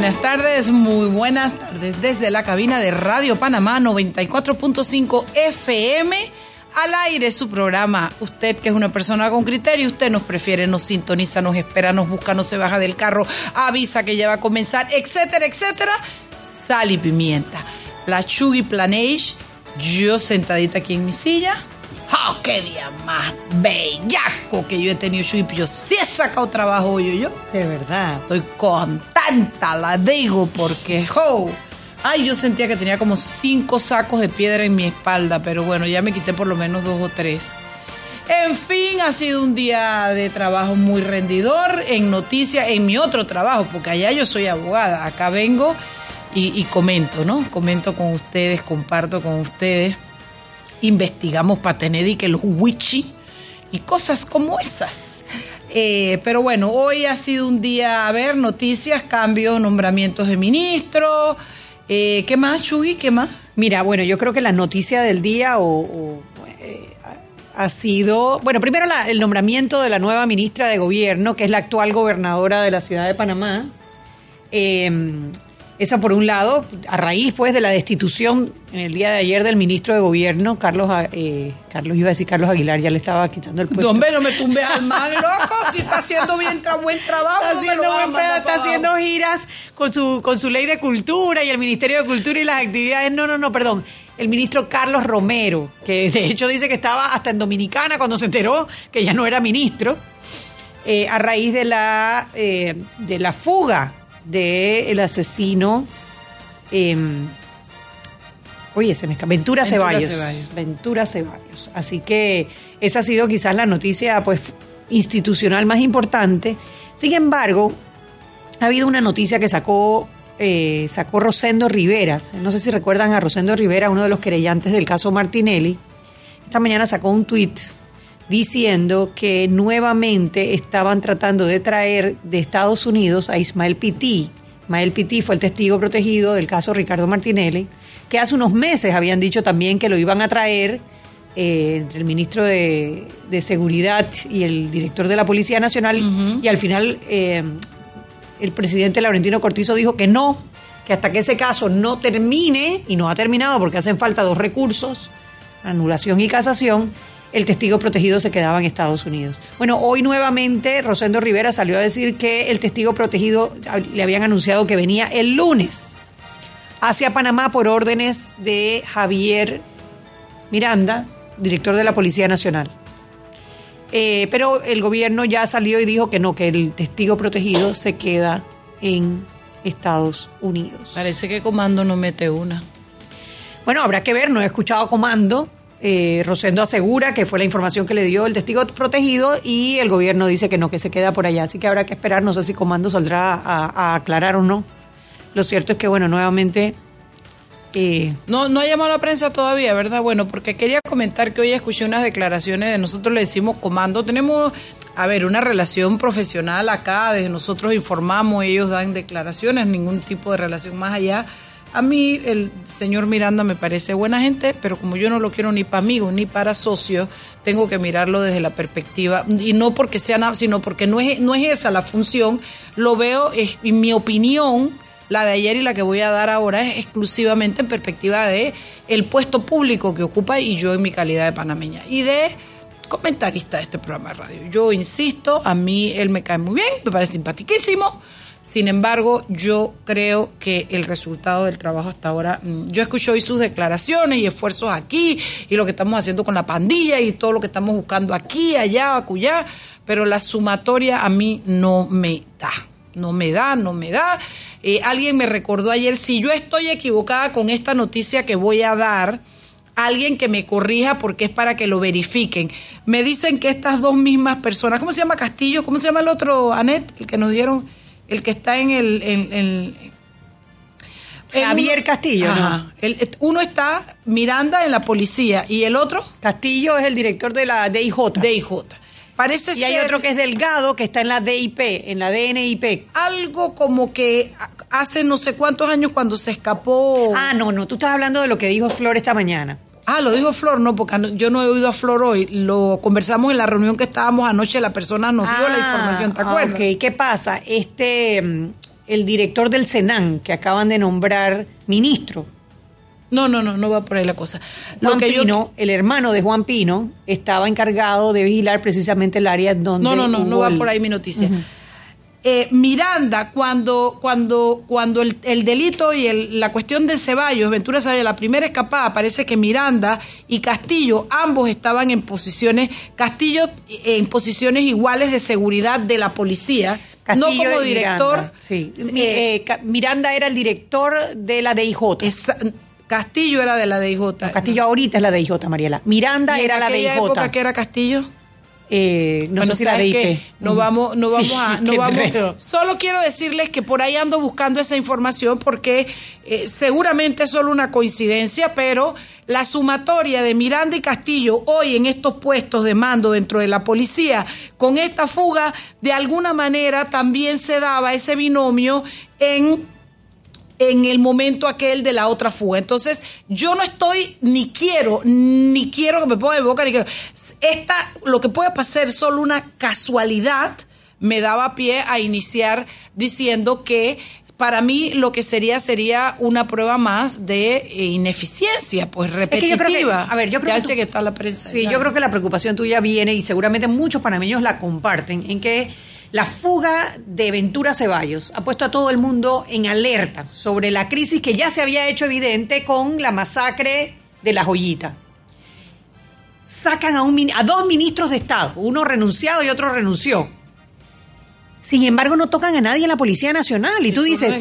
Buenas tardes, muy buenas tardes desde la cabina de Radio Panamá 94.5 FM. Al aire su programa. Usted que es una persona con criterio, usted nos prefiere, nos sintoniza, nos espera, nos busca, no se baja del carro, avisa que ya va a comenzar, etcétera, etcétera. Sal y pimienta. La Chugui Planage, yo sentadita aquí en mi silla, ¡Oh, qué día más bellaco que yo he tenido, Chuy! Yo sí he sacado trabajo yo, yo. De verdad. Estoy contenta, la digo, porque, ¡oh! Ay, yo sentía que tenía como cinco sacos de piedra en mi espalda, pero bueno, ya me quité por lo menos dos o tres. En fin, ha sido un día de trabajo muy rendidor en noticias, en mi otro trabajo, porque allá yo soy abogada, acá vengo y, y comento, ¿no? Comento con ustedes, comparto con ustedes investigamos para tener y que los wichi y cosas como esas. Eh, pero bueno, hoy ha sido un día, a ver, noticias, cambios, nombramientos de ministros. Eh, ¿Qué más, Chuy? ¿Qué más? Mira, bueno, yo creo que la noticia del día o, eh, ha sido, bueno, primero el nombramiento de la nueva ministra de Gobierno, que es la actual gobernadora de la ciudad de Panamá. Esa por un lado, a raíz pues de la destitución en el día de ayer del ministro de Gobierno, Carlos, eh, Carlos iba a decir Carlos Aguilar, ya le estaba quitando el puesto. Hombre, no me tumbe al mal, loco, si está haciendo bien buen trabajo. Está haciendo, buen está haciendo giras con su, con su ley de cultura y el Ministerio de Cultura y las actividades. No, no, no, perdón. El ministro Carlos Romero, que de hecho dice que estaba hasta en Dominicana cuando se enteró que ya no era ministro, eh, a raíz de la, eh, de la fuga del asesino. Em, oye, se me escapa. Ventura, Ceballos. Ventura Ceballos. Así que esa ha sido quizás la noticia pues, institucional más importante. Sin embargo, ha habido una noticia que sacó, eh, sacó Rosendo Rivera. No sé si recuerdan a Rosendo Rivera, uno de los querellantes del caso Martinelli. Esta mañana sacó un tuit diciendo que nuevamente estaban tratando de traer de Estados Unidos a Ismael Pití. Ismael Pití fue el testigo protegido del caso Ricardo Martinelli, que hace unos meses habían dicho también que lo iban a traer eh, entre el ministro de, Seguridad y el director de la Policía Nacional, y al final eh, el presidente Laurentino Cortizo dijo que no, que hasta que ese caso no termine, y no ha terminado porque hacen falta dos recursos, anulación y casación, el testigo protegido se quedaba en Estados Unidos. Bueno, hoy nuevamente Rosendo Rivera salió a decir que el testigo protegido le habían anunciado que venía el lunes hacia Panamá por órdenes de Javier Miranda, director de la Policía Nacional. Eh, pero el gobierno ya salió y dijo que no, que el testigo protegido se queda en Estados Unidos. Parece que Comando no mete una. Bueno, habrá que ver, no he escuchado Comando, eh, Rosendo asegura que fue la información que le dio el testigo protegido y el gobierno dice que no, que se queda por allá. Así que habrá que esperar, no sé si Comando saldrá a, aclarar o no. Lo cierto es que, bueno, nuevamente... Eh, no, no ha llamado a la prensa todavía, ¿verdad? Bueno, porque quería comentar que hoy escuché unas declaraciones de nosotros le decimos comando, tenemos, a ver, una relación profesional acá, desde nosotros informamos, ellos dan declaraciones, ningún tipo de relación más allá a mí el señor Miranda me parece buena gente, pero como yo no lo quiero ni para amigos ni para socios, tengo que mirarlo desde la perspectiva, y no porque sea nada, sino porque no es, no es esa la función, lo veo, es, en mi opinión, la de ayer y la que voy a dar ahora es exclusivamente en perspectiva de el puesto público que ocupa y yo en mi calidad de panameña. Y de comentarista de este programa de radio. Yo insisto, a mí él me cae muy bien, me parece simpaticísimo sin embargo, yo creo que el resultado del trabajo hasta ahora, mm, yo escucho hoy sus declaraciones y esfuerzos aquí y lo que estamos haciendo con la pandilla y todo lo que estamos buscando aquí, allá, acullá, pero la sumatoria a mí no me da. No me da, no me da. Eh, alguien me recordó ayer, si yo estoy equivocada con esta noticia que voy a dar, alguien que me corrija porque es para que lo verifiquen. Me dicen que estas dos mismas personas, ¿cómo se llama Castillo? ¿Cómo se llama el otro, Anet? El que nos dieron, el que está en el... En, Javier Castillo, ¿no? El, uno está Miranda en la policía y el otro... Castillo es el director de la DIJ. DIJ. Parece y hay otro que es Delgado, que está en la DIP, en la DNIP. Algo como que hace no sé cuántos años cuando se escapó. Ah, no, no, tú estás hablando de lo que dijo Flor esta mañana. Ah, lo dijo Flor, no, porque yo no he oído a Flor hoy. Lo conversamos en la reunión que estábamos anoche, la persona nos dio la ah, información, ¿te acuerdas? Ok, ¿qué pasa? Este, mm, el director del Senan, que acaban de nombrar ministro, no, no, no, no va por ahí la cosa. Juan Pino, el hermano de Juan Pino, estaba encargado de vigilar precisamente el área donde. No, no, no, no va por ahí mi noticia. Eh, Miranda, cuando, cuando, cuando el, delito y la cuestión de Ceballos, Ventura Ceballos, la primera escapada, parece que Miranda y Castillo, ambos estaban en posiciones, Castillo en posiciones iguales de seguridad de la policía. no como director. sí. Eh, Miranda era el director de la DIJ. Castillo era de la DIJ. Castillo ahorita es la DIJ, Mariela. Miranda era la DIJ. ¿En época que era Castillo? Eh, no sé si la DIP. No vamos, no vamos a, no vamos. Solo quiero decirles que por ahí ando buscando esa información porque eh, seguramente es solo una coincidencia, pero la sumatoria de Miranda y Castillo hoy en estos puestos de mando dentro de la policía con esta fuga, de alguna manera también se daba ese binomio en en el momento aquel de la otra fuga. Entonces, yo no estoy, ni quiero, ni quiero que me ponga de boca, ni que esta, lo que puede pasar solo una casualidad, me daba pie a iniciar diciendo que para mí lo que sería sería una prueba más de eh, ineficiencia, pues repetitiva. a ver, yo creo que, está la prensa. Sí, yo creo que la preocupación tuya viene y seguramente muchos panameños la comparten en que la fuga de Ventura Ceballos ha puesto a todo el mundo en alerta sobre la crisis que ya se había hecho evidente con la masacre de la joyita. Sacan a, un, a dos ministros de Estado, uno renunciado y otro renunció. Sin embargo, no tocan a nadie en la Policía Nacional. Y tú dices,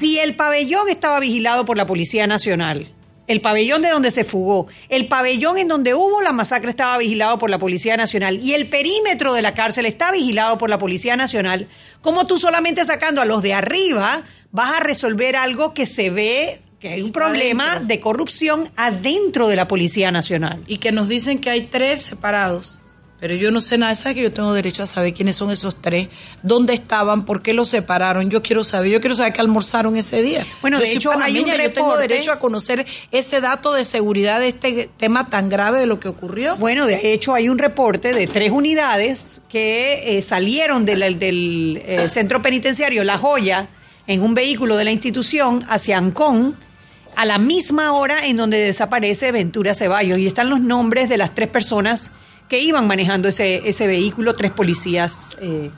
si el pabellón estaba vigilado por la Policía Nacional, el pabellón de donde se fugó, el pabellón en donde hubo la masacre estaba vigilado por la Policía Nacional y el perímetro de la cárcel está vigilado por la Policía Nacional, ¿cómo tú solamente sacando a los de arriba vas a resolver algo que se ve que hay un problema de corrupción adentro de la Policía Nacional? Y que nos dicen que hay tres separados. Pero yo no sé nada, ¿sabes que yo tengo derecho a saber quiénes son esos tres? ¿Dónde estaban? ¿Por qué los separaron? Yo quiero saber, yo quiero saber qué almorzaron ese día. Bueno, de hecho, hay un yo tengo derecho a conocer ese dato de seguridad de este tema tan grave de lo que ocurrió. Bueno, de hecho, hay un reporte de tres unidades que eh, salieron del, del eh, centro penitenciario La Joya en un vehículo de la institución hacia Ancón a la misma hora en donde desaparece Ventura Ceballos y están los nombres de las tres personas que iban manejando ese, ese vehículo, tres policías. Eh,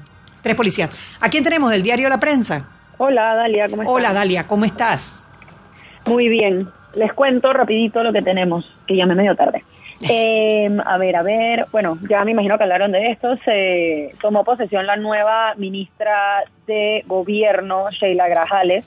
tres policías. ¿A quién tenemos del diario La Prensa? Hola, Dalia, ¿cómo estás? Hola, Dalia, ¿cómo estás? Muy bien. Les cuento rapidito lo que tenemos, que ya me medio tarde. Eh, a ver, a ver, bueno, ya me imagino que hablaron de esto. Se tomó posesión la nueva ministra de Gobierno, Sheila Grajales.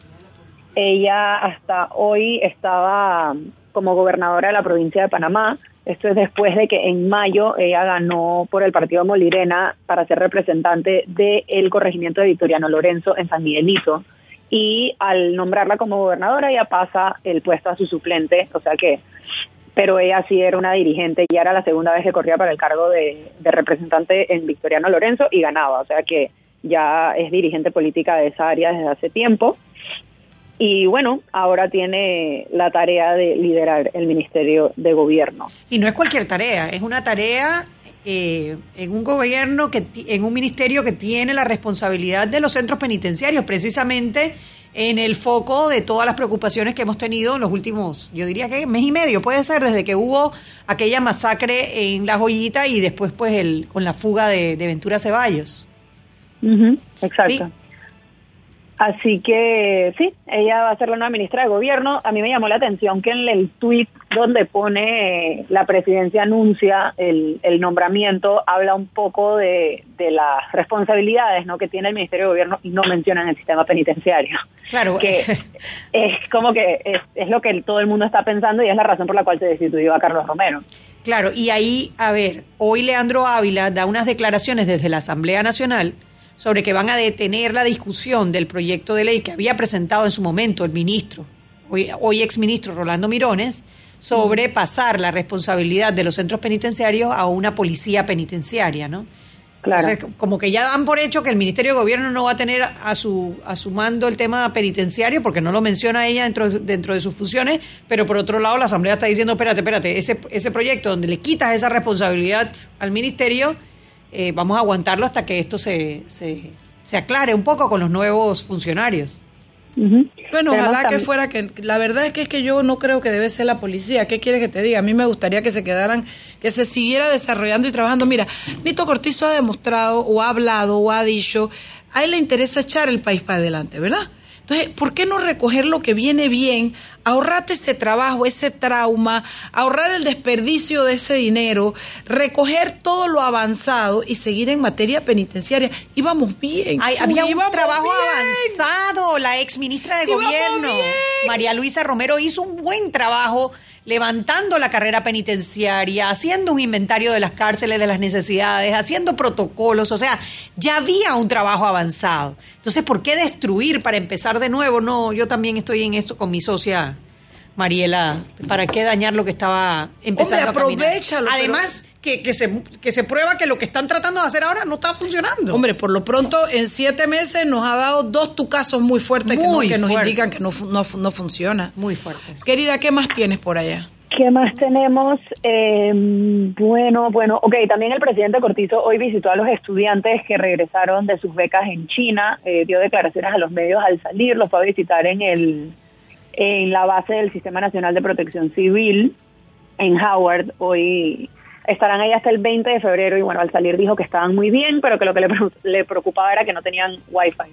Ella hasta hoy estaba como gobernadora de la provincia de Panamá. Esto es después de que en mayo ella ganó por el partido Molirena para ser representante del corregimiento de Victoriano Lorenzo en San Miguelito. Y al nombrarla como gobernadora, ella pasa el puesto a su suplente, o sea que, pero ella sí era una dirigente, ya era la segunda vez que corría para el cargo de, de representante en Victoriano Lorenzo y ganaba, o sea que ya es dirigente política de esa área desde hace tiempo. Y bueno, ahora tiene la tarea de liderar el Ministerio de Gobierno. Y no es cualquier tarea, es una tarea eh, en un gobierno, que en un ministerio que tiene la responsabilidad de los centros penitenciarios, precisamente en el foco de todas las preocupaciones que hemos tenido en los últimos, yo diría que mes y medio, puede ser, desde que hubo aquella masacre en La Joyita y después pues el, con la fuga de, Ventura Ceballos. exacto. Así que sí, ella va a ser la nueva ministra de gobierno. A mí me llamó la atención que en el tuit donde pone la presidencia anuncia el, nombramiento, habla un poco de, las responsabilidades ¿no? que tiene el Ministerio de Gobierno y no mencionan el sistema penitenciario. Claro. Que es como que es, es lo que todo el mundo está pensando y es la razón por la cual se destituyó a Carlos Romero. Claro, y ahí, a ver, hoy Leandro Ávila da unas declaraciones desde la Asamblea Nacional sobre que van a detener la discusión del proyecto de ley que había presentado en su momento el ministro, hoy, hoy exministro Rolando Mirones, sobre pasar la responsabilidad de los centros penitenciarios a una policía penitenciaria, ¿no? Claro. como que ya dan por hecho que el Ministerio de Gobierno no va a tener a su, a su mando el tema penitenciario, porque no lo menciona ella dentro, dentro de sus funciones, pero por otro lado la Asamblea está diciendo, espérate, espérate, ese, ese proyecto donde le quitas esa responsabilidad al Ministerio, eh, vamos a aguantarlo hasta que esto se, se, se, aclare un poco con los nuevos funcionarios. Bueno, ojalá que fuera que la verdad es que es que yo no creo que debe ser la policía. ¿Qué quiere que te diga? A mí me gustaría que se quedaran, que se siguiera desarrollando y trabajando. Mira, Nito Cortizo ha demostrado o ha hablado o ha dicho, a él le interesa echar el país para adelante, ¿verdad? Entonces, ¿por qué no recoger lo que viene bien, ahorrarte ese trabajo, ese trauma, ahorrar el desperdicio de ese dinero, recoger todo lo avanzado y seguir en materia penitenciaria? Íbamos bien. había un trabajo avanzado. La ex ministra de Gobierno, María Luisa Romero, hizo un buen trabajo levantando la carrera penitenciaria, haciendo un inventario de las cárceles, de las necesidades, haciendo protocolos, o sea, ya había un trabajo avanzado. Entonces, ¿por qué destruir para empezar de nuevo? No, yo también estoy en esto con mi socia Mariela, ¿para qué dañar lo que estaba empezando Hombre, a Además, que, que, se, que se prueba que lo que están tratando de hacer ahora no está funcionando. Hombre, por lo pronto, en siete meses nos ha dado dos tucasos muy fuertes que, nos indican que no, no, no, funciona. Muy fuertes. Querida, ¿qué más tienes por allá? ¿Qué más tenemos? Eh, bueno, bueno, ok, también el presidente Cortizo hoy visitó a los estudiantes que regresaron de sus becas en China, eh, dio declaraciones a los medios al salir, los fue a visitar en el en la base del Sistema Nacional de Protección Civil en Howard. Hoy estarán ahí hasta el 20 de febrero y bueno, al salir dijo que estaban muy bien, pero que lo que le, preocupaba era que no tenían wifi.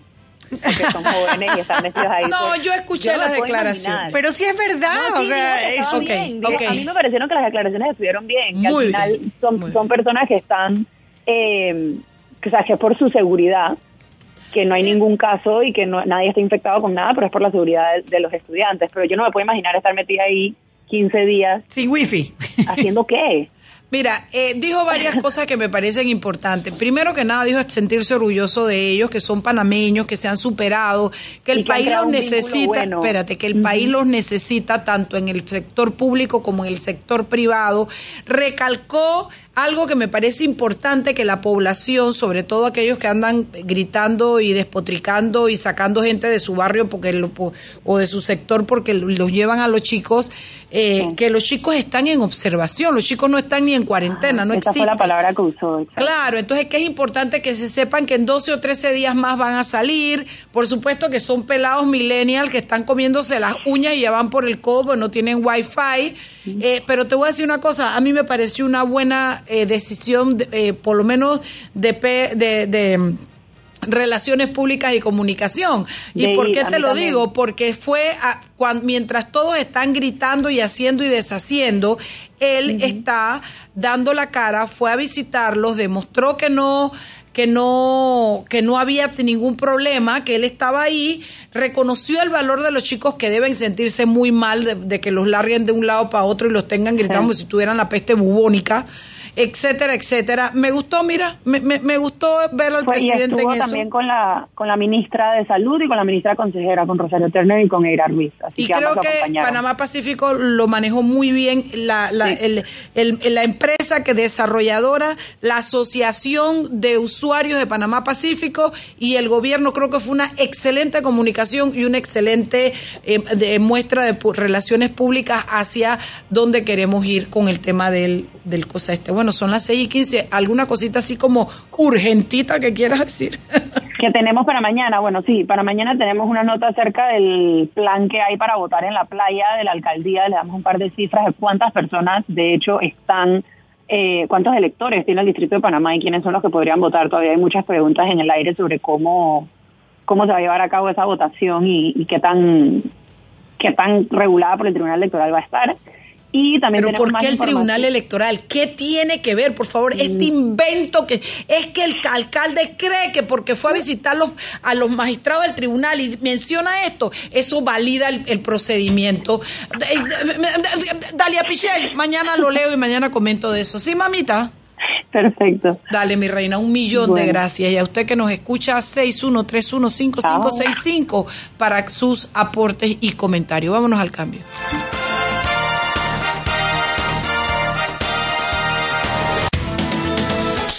Porque son jóvenes y están metidos ahí. No, yo escuché las declaraciones. Pero sí es verdad, o sea, es okay, A mí me parecieron que las declaraciones estuvieron bien, que al final son, son personas que están, eh, o sea, que es por su seguridad, que no hay ningún caso y que no, nadie está infectado con nada, pero es por la seguridad de, los estudiantes. Pero yo no me puedo imaginar estar metida ahí 15 días. Sin wifi. ¿Haciendo qué? Mira, eh, dijo varias cosas que me parecen importantes. Primero que nada, dijo sentirse orgulloso de ellos, que son panameños, que se han superado, que el país los necesita. Espérate, que el país los necesita tanto en el sector público como en el sector privado. Recalcó algo que me parece importante que la población, sobre todo aquellos que andan gritando y despotricando y sacando gente de su barrio porque o de su sector porque los llevan a los chicos, eh, que los chicos están en observación, los chicos no están ni en cuarentena, no esa fue la palabra que usó. Claro, entonces que es importante que se sepan que en 12 o 13 días más van a salir, por supuesto que son pelados millennials que están comiéndose las uñas y ya van por el cobo, no tienen wifi, eh, pero te voy a decir una cosa, a mí me pareció una buena eh, decisión, eh, por lo menos de, de, mm, relaciones públicas y comunicación. ¿Y por qué te lo digo? Porque fue mientras todos están gritando y haciendo y deshaciendo, él está dando la cara, fue a visitarlos, demostró que no que no que no había ningún problema, que él estaba ahí, reconoció el valor de los chicos que deben sentirse muy mal de, que los larguen de un lado para otro y los tengan gritando como si tuvieran la peste bubónica etcétera, etcétera. Me gustó, mira, me, me, gustó ver al presidente y también con la con la ministra de Salud y con la ministra consejera, con Rosario Turner y con Eira Ruiz. y creo que Panamá Pacífico lo manejó muy bien la, la, el, la empresa que desarrolladora, la Asociación de Usuarios de Panamá Pacífico y el gobierno. Creo que fue una excelente comunicación y una excelente eh, muestra de relaciones públicas hacia dónde queremos ir con el tema del, del cosa este. Bueno, son las 6 y 15. ¿Alguna cosita así como urgentita que quieras decir? que tenemos para mañana. Bueno, sí, para mañana tenemos una nota acerca del plan que hay para votar en la playa de la alcaldía. Le damos un par de cifras de cuántas personas, de hecho, están, eh, cuántos electores tiene el Distrito de Panamá y quiénes son los que podrían votar. Todavía hay muchas preguntas en el aire sobre cómo cómo se va a llevar a cabo esa votación y, qué tan qué tan regulada por el Tribunal Electoral va a estar. Y también Pero ¿por qué el Tribunal Electoral? ¿Qué tiene que ver, por favor, este invento que es que el alcalde cree que porque fue a visitar a los magistrados del tribunal y menciona esto, eso valida el, procedimiento? Dalia Pichel, mañana lo leo y mañana comento de eso. ¿Sí, mamita? Perfecto. Dale, mi reina, un millón de gracias. Y a usted que nos escucha, 61315565 para sus aportes y comentarios. Vámonos al cambio.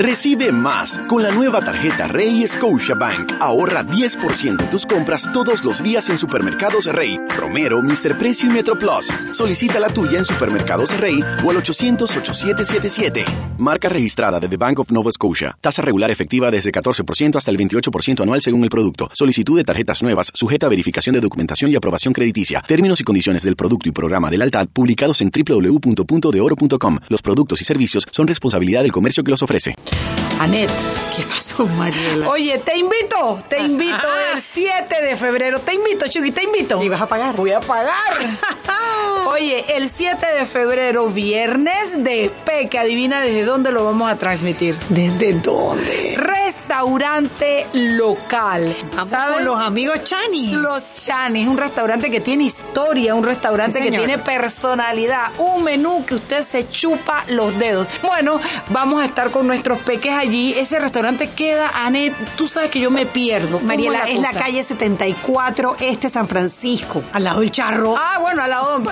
Recibe más con la nueva tarjeta Rey Bank. Ahorra 10% en tus compras todos los días en Supermercados Rey, Romero, Mr. Precio y Metro Plus. Solicita la tuya en Supermercados Rey o al 800-8777. Marca registrada de The Bank of Nova Scotia. Tasa regular efectiva desde 14% hasta el 28% anual según el producto. Solicitud de tarjetas nuevas sujeta a verificación de documentación y aprobación crediticia. Términos y condiciones del producto y programa de lealtad publicados en www.puntodeoro.com. Los productos y servicios son responsabilidad del comercio que los ofrece. Anet, ¿qué pasó, Mariela? Oye, te invito, te invito ah. el 7 de febrero. Te invito, Chugi, te invito. ¿Y vas a pagar? Voy a pagar. Oye, el 7 de febrero, viernes de Peque, adivina desde dónde lo vamos a transmitir. ¿Desde dónde? Restaurante local. ¿Sabes? los amigos Chanis. Los Chanis, un restaurante que tiene historia, un restaurante que tiene personalidad, un menú que usted se chupa los dedos. Bueno, vamos a estar con nuestros peques allí. Ese restaurante queda, Anet, tú sabes que yo me pierdo. Mariela, es la, calle 74, este San Francisco, al lado del charro. Ah, bueno, al lado, en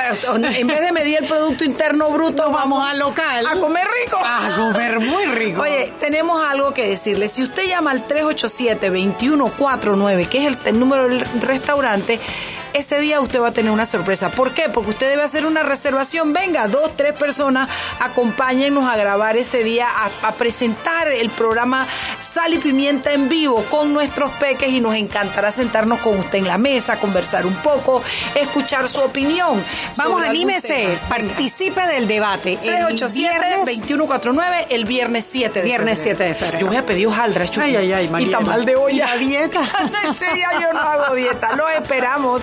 vez de medir el Producto Interno Bruto, vamos, al local. A comer rico. A comer muy rico. Oye, tenemos algo que decirle. Si usted llama al 387-2149, que es el número del restaurante, ese día usted va a tener una sorpresa. ¿Por qué? Porque usted debe hacer una reservación. Venga, dos, tres personas, acompáñennos a grabar ese día, a, presentar el programa Sal y Pimienta en vivo con nuestros peques y nos encantará sentarnos con usted en la mesa, conversar un poco, escuchar su opinión. Vamos, anímese, participe del debate. 387-2149 el viernes 7 de Viernes 7 de febrero. Yo voy a pedir hojaldra, Ay, ay, ay, Y tamal de olla. ¿Y dieta? ese día yo no hago dieta. Lo esperamos.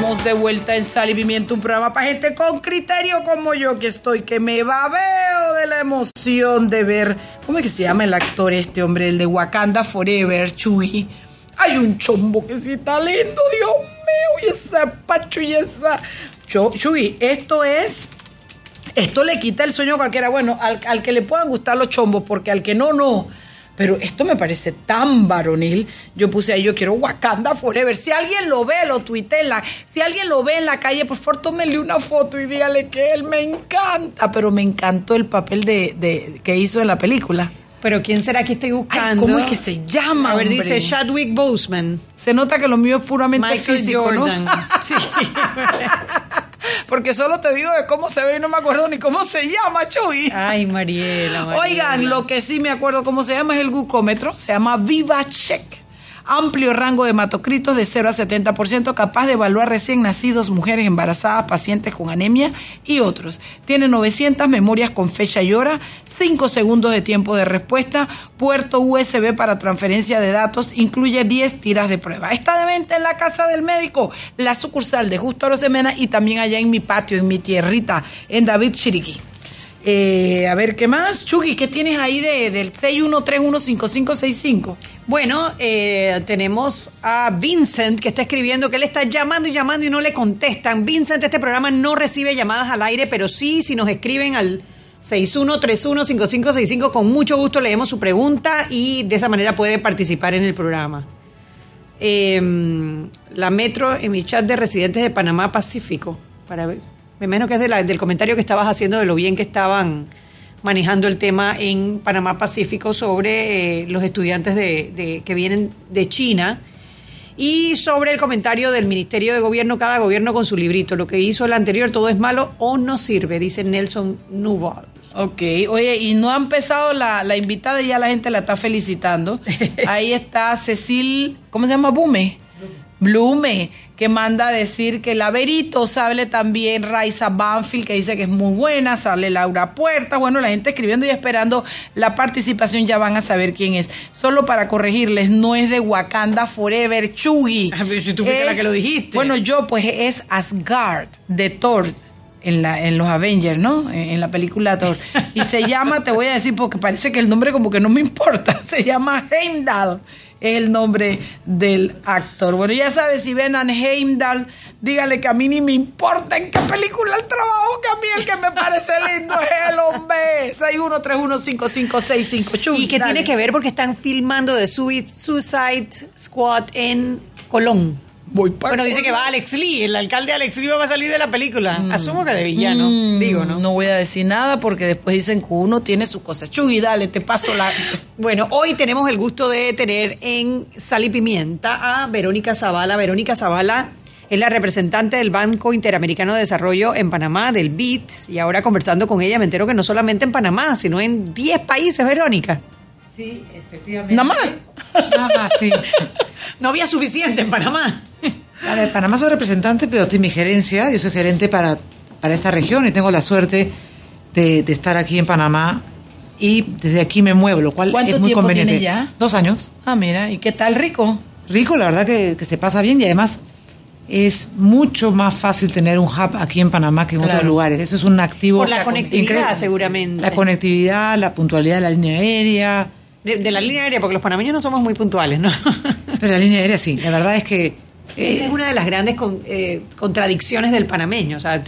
De vuelta en Sal y Pimiento, un programa para gente con criterio como yo que estoy, que me babeo de la emoción de ver, ¿cómo es que se llama el actor este hombre, el de Wakanda Forever, Chuy? Hay un chombo que sí está lindo, Dios mío, y ese pacho y esa... Chuy, esto es... Esto le quita el sueño a cualquiera. Bueno, al, al que le puedan gustar los chombos, porque al que no, no pero esto me parece tan varonil. Yo puse ahí, yo quiero Wakanda Forever. Si alguien lo ve, lo tuitela. Si alguien lo ve en la calle, por favor, tómele una foto y dígale que él me encanta. Pero me encantó el papel de, que hizo en la película. Pero ¿quién será que estoy buscando? ¿Cómo es que se llama? A ver, hombre? dice Chadwick Boseman. Se nota que lo mío es puramente Michael físico, ¿no? Jordan. Sí. Porque solo te digo de cómo se ve y no me acuerdo ni cómo se llama, Chuy. Ay, Mariela, Mariela. Oigan, lo que sí me acuerdo cómo se llama es el glucómetro, se llama VivaCheck. Amplio rango de hematocritos de 0 a 70%, capaz de evaluar recién nacidos, mujeres embarazadas, pacientes con anemia y otros. Tiene 900 memorias con fecha y hora, 5 segundos de tiempo de respuesta, puerto USB para transferencia de datos, incluye 10 tiras de prueba. Está de venta en la casa del médico, la sucursal de Justo Arosemena y también allá en mi patio, en mi tierrita, en David Chiriquí. Eh, a ver, ¿qué más? Chugi, ¿qué tienes ahí de, del 61315565? Bueno, eh, tenemos a Vincent que está escribiendo que él está llamando y llamando y no le contestan. Vincent, este programa no recibe llamadas al aire, pero sí, si nos escriben al 61315565, con mucho gusto leemos su pregunta y de esa manera puede participar en el programa. Eh, la Metro en mi chat de residentes de Panamá Pacífico, para ver, me imagino que es de la- del comentario que estabas haciendo de lo bien que estaban manejando el tema en Panamá Pacífico sobre eh, los estudiantes de, de- que vienen de China y sobre el comentario del Ministerio de Gobierno, cada gobierno con su librito. Lo que hizo el anterior, todo es malo o no sirve, dice Nelson Nuval. Ok, oye, y no ha empezado la, la invitada y ya la gente la está felicitando. Ahí está Cecil, ¿cómo se llama? Bume. Blume, que manda a decir que la Verito, sale también Raiza Banfield, que dice que es muy buena, sale Laura Puerta, bueno, la gente escribiendo y esperando la participación, ya van a saber quién es. Solo para corregirles, no es de Wakanda Forever, Chugi. Ah, si tú fuiste la que lo dijiste. Bueno, yo, pues es Asgard, de Thor, en, la, en los Avengers, ¿no? En, en la película Thor. Y se llama, te voy a decir, porque parece que el nombre como que no me importa, se llama Heimdall, es el nombre del actor. Bueno, ya sabes, si ven a Heimdall, dígale que a mí ni me importa en qué película el trabajo, que a mí el que me parece lindo es el hombre. 61315565. Y que tiene que ver porque están filmando de Sui- Suicide Squad en Colón. Voy pa' Bueno, dice que va Alex Lee, el alcalde Alex Lee va a salir de la película. Asumo que de villano, Mm, digo, ¿no? No voy a decir nada porque después dicen que uno tiene su cosa. Chuy, dale, te paso la... Bueno, hoy tenemos el gusto de tener en Sal y Pimienta a Verónica Zavala. Verónica Zavala es la representante del Banco Interamericano de Desarrollo en Panamá, del BIT, y ahora conversando con ella me entero que no solamente en Panamá, sino en 10 países, Verónica. Sí, efectivamente. Nada más. Nada más, sí. No había suficiente en Panamá. A ver, Panamá soy representante, pero estoy en mi gerencia. Yo soy gerente para, para esta región y tengo la suerte de, de estar aquí en Panamá y desde aquí me muevo, lo cual ¿Cuánto es muy tiempo conveniente. tienes ya? Dos años. Ah, mira, ¿y qué tal rico? Rico, la verdad que, que se pasa bien y además es mucho más fácil tener un hub aquí en Panamá que en Claro. otros lugares. Eso es un activo. Por la conectividad, increíble. seguramente. La conectividad, la puntualidad de la línea aérea. De, de la línea aérea, porque los panameños no somos muy puntuales, ¿no? Pero la línea aérea sí. La verdad es que Esa es una de las grandes con- eh, contradicciones del panameño. O sea,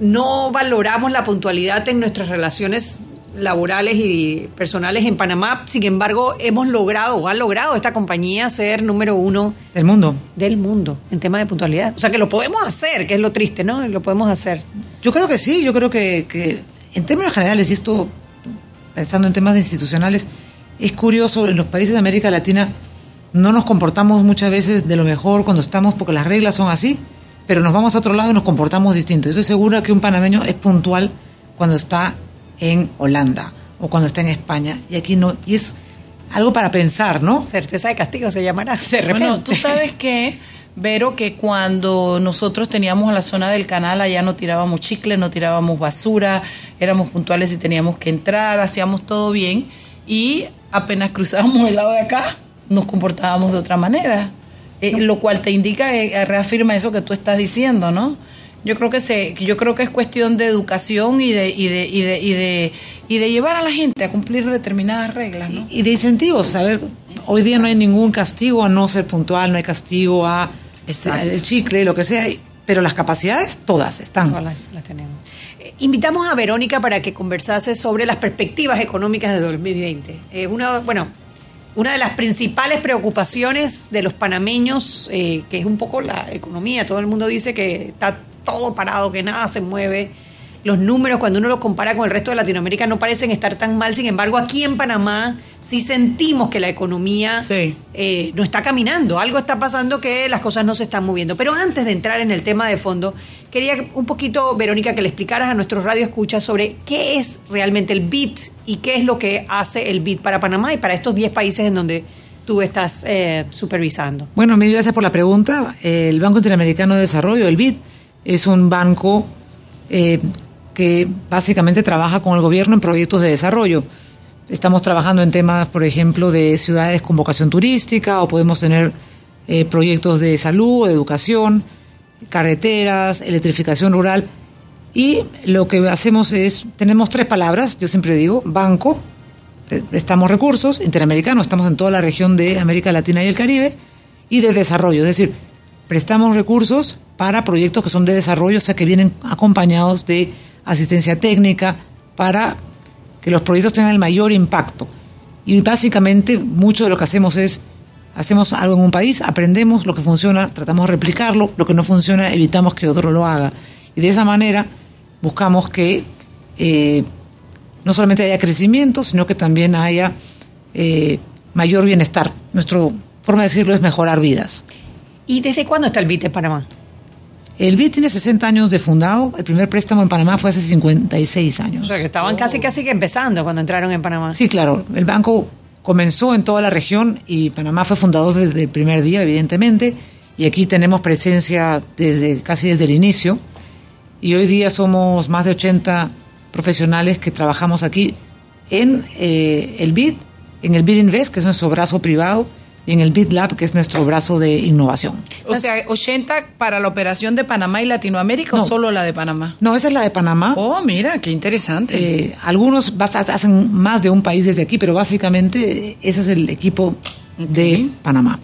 no valoramos la puntualidad en nuestras relaciones laborales y personales en Panamá. Sin embargo, hemos logrado o ha logrado esta compañía ser número uno el mundo. del mundo en tema de puntualidad. O sea, que lo podemos hacer, que es lo triste, ¿no? Lo podemos hacer. Yo creo que sí, yo creo que, que en términos generales, y esto pensando en temas institucionales, es curioso, en los países de América Latina no nos comportamos muchas veces de lo mejor cuando estamos, porque las reglas son así, pero nos vamos a otro lado y nos comportamos distinto. Yo estoy segura que un panameño es puntual cuando está en Holanda o cuando está en España, y aquí no, y es algo para pensar, ¿no? Certeza de castigo se llamará, de repente. Bueno, tú sabes que, Vero, que cuando nosotros teníamos la zona del canal, allá no tirábamos chicle, no tirábamos basura, éramos puntuales y teníamos que entrar, hacíamos todo bien y apenas cruzábamos el lado de acá, nos comportábamos de otra manera. Eh, Lo cual te indica, eh, reafirma eso que tú estás diciendo, ¿no? Yo creo que se, yo creo que es cuestión de educación y de, y de, y de, y de, y de llevar a la gente a cumplir determinadas reglas, ¿no? Y de incentivos, saber, hoy día no hay ningún castigo a no ser puntual, no hay castigo a el chicle, lo que sea, pero las capacidades todas están. Todas las, las tenemos. Invitamos a Verónica para que conversase sobre las perspectivas económicas de 2020. Eh, una, bueno, una de las principales preocupaciones de los panameños, eh, que es un poco la economía, todo el mundo dice que está todo parado, que nada se mueve. Los números cuando uno los compara con el resto de Latinoamérica no parecen estar tan mal. Sin embargo, aquí en Panamá sí sentimos que la economía eh, no está caminando. Algo está pasando que las cosas no se están moviendo. Pero antes de entrar en el tema de fondo, quería un poquito, Verónica, que le explicaras a nuestros radioescuchas sobre qué es realmente el BIT y qué es lo que hace el BIT para Panamá y para estos 10 países en donde tú estás eh, supervisando. Bueno, mil gracias por la pregunta. El Banco Interamericano de Desarrollo, el BID, es un banco eh, que básicamente trabaja con el gobierno en proyectos de desarrollo. Estamos trabajando en temas, por ejemplo, de ciudades con vocación turística o podemos tener eh, proyectos de salud, educación, carreteras, electrificación rural. Y lo que hacemos es, tenemos tres palabras, yo siempre digo, banco, prestamos recursos interamericanos, estamos en toda la región de América Latina y el Caribe, y de desarrollo, es decir, prestamos recursos para proyectos que son de desarrollo, o sea, que vienen acompañados de asistencia técnica para que los proyectos tengan el mayor impacto. Y básicamente mucho de lo que hacemos es, hacemos algo en un país, aprendemos lo que funciona, tratamos de replicarlo, lo que no funciona, evitamos que otro lo haga. Y de esa manera buscamos que eh, no solamente haya crecimiento, sino que también haya eh, mayor bienestar. Nuestra forma de decirlo es mejorar vidas. ¿Y desde cuándo está el BIT en Panamá? El BIT tiene 60 años de fundado. El primer préstamo en Panamá fue hace 56 años. O sea, que estaban casi casi que empezando cuando entraron en Panamá. Sí, claro. El banco comenzó en toda la región y Panamá fue fundador desde el primer día, evidentemente. Y aquí tenemos presencia desde casi desde el inicio. Y hoy día somos más de 80 profesionales que trabajamos aquí en eh, el BID, en el BID Invest, que es nuestro brazo privado, y en el BID Lab, que es nuestro brazo de innovación. O sea, 80 para la operación de Panamá y Latinoamérica o solo la de Panamá? No, esa es la de Panamá. Oh, mira, qué interesante. Eh, algunos hacen más de un país desde aquí, pero básicamente ese es el equipo de Panamá.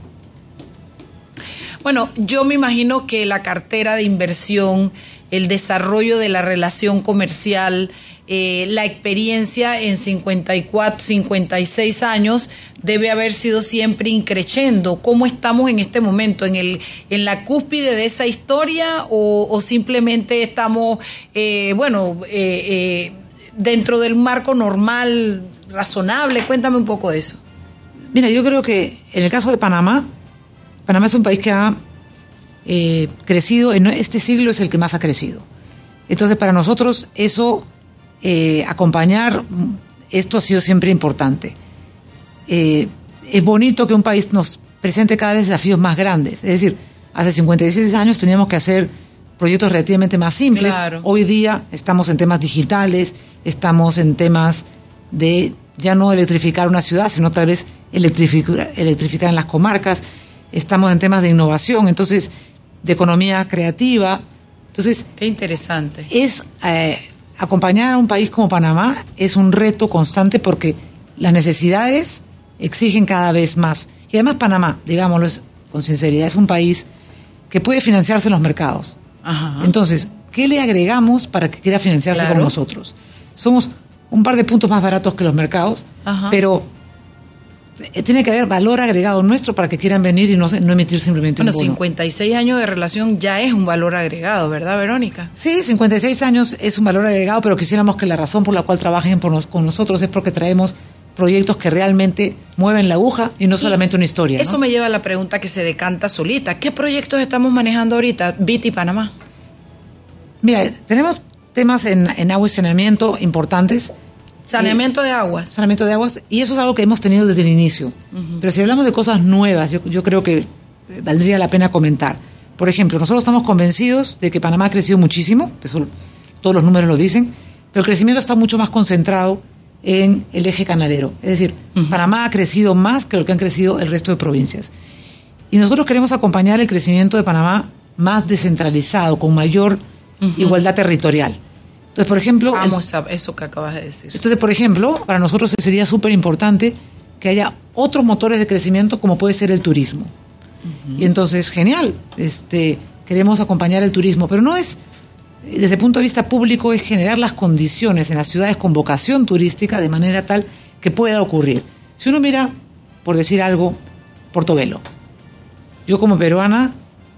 Bueno, yo me imagino que la cartera de inversión el desarrollo de la relación comercial, eh, la experiencia en 54, 56 años debe haber sido siempre increciendo. ¿Cómo estamos en este momento? ¿En, el, en la cúspide de esa historia o, simplemente estamos, eh, bueno, eh, dentro del marco normal, razonable? Cuéntame un poco de eso. Mira, yo creo que en el caso de Panamá, Panamá es un país que ha crecido, en este siglo es el que más ha crecido. Entonces, para nosotros eso, eh, acompañar, esto ha sido siempre importante. Eh, es bonito que un país nos presente cada vez desafíos más grandes. Es decir, hace 56 años teníamos que hacer proyectos relativamente más simples. Hoy día estamos en temas digitales, estamos en temas de ya no electrificar una ciudad, sino tal vez electrificar, electrificar en las comarcas. Estamos en temas de innovación. Entonces, de economía creativa. Entonces, qué interesante. Es eh, acompañar a un país como Panamá es un reto constante porque las necesidades exigen cada vez más. Y además Panamá, digámoslo con sinceridad, es un país que puede financiarse en los mercados. Entonces, ¿qué le agregamos para que quiera financiarse con nosotros? Somos un par de puntos más baratos que los mercados, pero tiene que haber valor agregado nuestro para que quieran venir y no, no emitir simplemente bueno, un bono. 56 años de relación ya es un valor agregado, ¿verdad, Verónica? Sí, 56 años es un valor agregado, pero quisiéramos que la razón por la cual trabajen por con nosotros es porque traemos proyectos que realmente mueven la aguja y no solamente una historia. Eso me lleva a la pregunta que se decanta solita. ¿Qué proyectos estamos manejando ahorita, BIT y Panamá? Mira, tenemos temas en, en agua y saneamiento importantes Saneamiento de aguas. Saneamiento de aguas, y eso es algo que hemos tenido desde el inicio. Pero si hablamos de cosas nuevas, yo, yo creo que valdría la pena comentar. Por ejemplo, nosotros estamos convencidos de que Panamá ha crecido muchísimo, eso todos los números lo dicen, pero el crecimiento está mucho más concentrado en el eje canalero. Es decir, Panamá ha crecido más que lo que han crecido el resto de provincias. Y nosotros queremos acompañar el crecimiento de Panamá más descentralizado, con mayor igualdad territorial. Entonces, por ejemplo... Vamos a eso que acabas de decir. Entonces, por ejemplo, para nosotros sería súper importante que haya otros motores de crecimiento como puede ser el turismo. Y entonces, genial, este, queremos acompañar el turismo, pero no es, desde el punto de vista público, es generar las condiciones en las ciudades con vocación turística de manera tal que pueda ocurrir. Si uno mira, por decir algo, Portobelo, yo como peruana,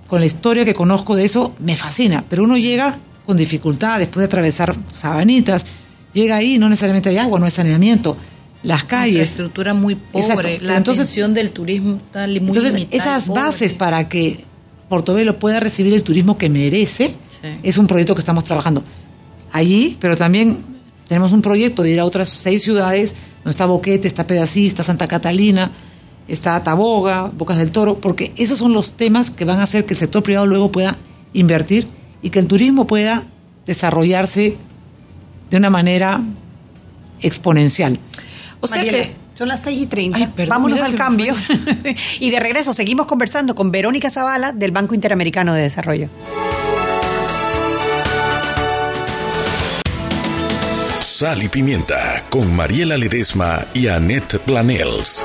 con la historia que conozco de eso, me fascina, pero uno llega con dificultad, después de atravesar sabanitas, llega ahí, no necesariamente hay agua, no hay saneamiento, las calles. estructura muy pobre, la entonces, atención del turismo está muy Entonces, esas bases para que Portobelo pueda recibir el turismo que merece, es un proyecto que estamos trabajando allí, pero también tenemos un proyecto de ir a otras seis ciudades, donde está Boquete, está Pedacista, Santa Catalina, está Taboga, Bocas del Toro, porque esos son los temas que van a hacer que el sector privado luego pueda invertir y que el turismo pueda desarrollarse de una manera exponencial. O sea que son las 6 y 30. Vámonos al cambio. y de regreso seguimos conversando con Verónica Zavala del Banco Interamericano de Desarrollo. Sal y Pimienta con Mariela Ledesma y Annette Planels.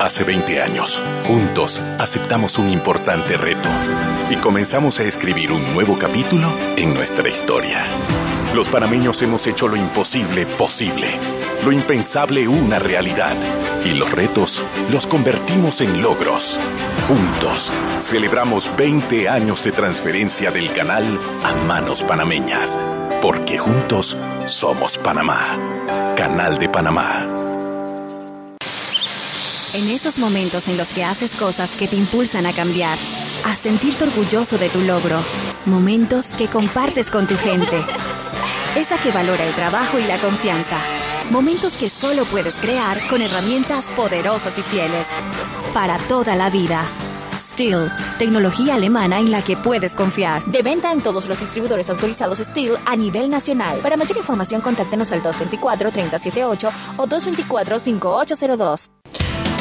Hace 20 años, juntos aceptamos un importante reto y comenzamos a escribir un nuevo capítulo en nuestra historia. Los panameños hemos hecho lo imposible posible, lo impensable una realidad y los retos los convertimos en logros. Juntos celebramos 20 años de transferencia del canal a manos panameñas, porque juntos somos Panamá, Canal de Panamá. En esos momentos en los que haces cosas que te impulsan a cambiar, a sentirte orgulloso de tu logro, momentos que compartes con tu gente, esa que valora el trabajo y la confianza, momentos que solo puedes crear con herramientas poderosas y fieles, para toda la vida. Steel, tecnología alemana en la que puedes confiar. De venta en todos los distribuidores autorizados Steel a nivel nacional. Para mayor información, contáctenos al 224-3078 o 224-5802.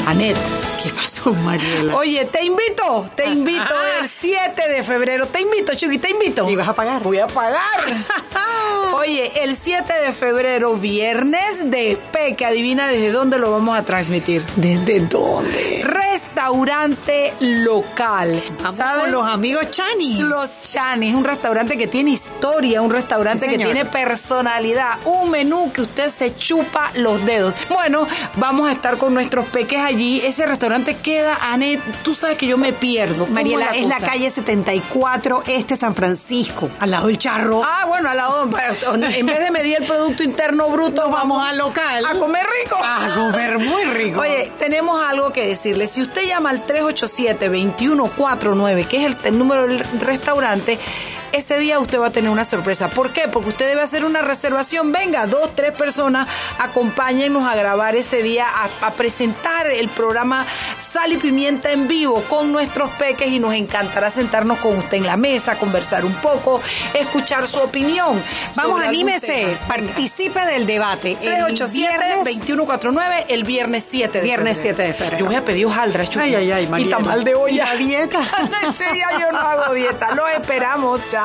Anet, ¿qué pasó, Mariela? Oye, te invito, te invito el 7 de febrero. Te invito, Chugi, te invito. ¿Y vas a pagar? Voy a pagar. Oye, el 7 de febrero, viernes de Peque, adivina desde dónde lo vamos a transmitir. ¿Desde dónde? Restaurante local. Vamos ¿Sabes? con los amigos Chanis. Los Chanis, un restaurante que tiene historia, un restaurante Sí, que tiene personalidad, un menú que usted se chupa los dedos. Bueno, vamos a estar con nuestros peques allí. Ese restaurante queda, Anet, tú sabes que yo me pierdo. ¿Cómo Mariela, es la cosa? calle 74, este San Francisco, al lado del charro. Ah, bueno, al lado, en vez de medir el Producto Interno Bruto, Nos vamos al local. A comer rico. A comer muy rico. Oye, tenemos algo que decirle. Si usted llama al 387-2149, que es el, el número del restaurante, ese día usted va a tener una sorpresa. ¿Por qué? Porque usted debe hacer una reservación. Venga, dos, tres personas, acompáñennos a grabar ese día, a, a presentar el programa Sal y Pimienta en vivo con nuestros peques y nos encantará sentarnos con usted en la mesa, conversar un poco, escuchar su opinión. Vamos, anímese, participe del debate. El viernes- 387-2149, el viernes 7 de Viernes febrero. 7 de febrero. Yo voy a pedir hojaldras. Ay, ay, ay, Y Mariela. tamal de olla. ¿Y la dieta? Ese día yo no hago dieta. Los esperamos. Chao.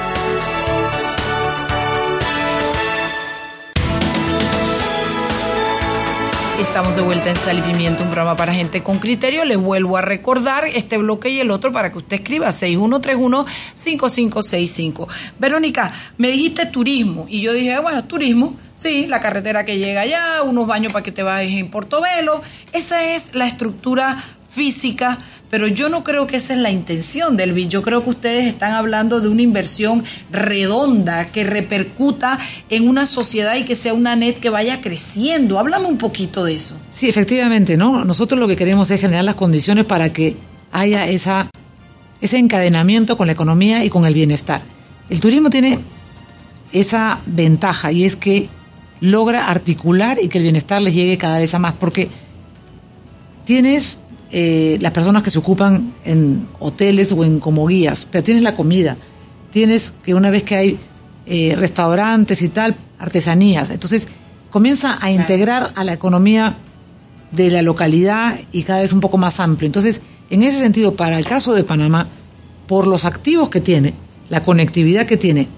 Estamos de vuelta en Sal y Pimienta, un programa para gente con criterio. Les vuelvo a recordar este bloque y el otro para que usted escriba 6131-5565. Verónica, me dijiste turismo y yo dije, bueno, turismo, sí, la carretera que llega allá, unos baños para que te vayas en Portobelo. Esa es la estructura física, pero yo no creo que esa es la intención del BID. Yo creo que ustedes están hablando de una inversión redonda que repercuta en una sociedad y que sea una net que vaya creciendo. Háblame un poquito de eso. Sí, efectivamente, ¿no? Nosotros lo que queremos es generar las condiciones para que haya esa, ese encadenamiento con la economía y con el bienestar. El turismo tiene esa ventaja y es que logra articular y que el bienestar les llegue cada vez a más, porque tienes eh, las personas que se ocupan en hoteles o en como guías, pero tienes la comida, tienes que una vez que hay eh, restaurantes y tal, artesanías, entonces comienza a integrar a la economía de la localidad y cada vez un poco más amplio. Entonces, en ese sentido, para el caso de Panamá, por los activos que tiene, la conectividad que tiene,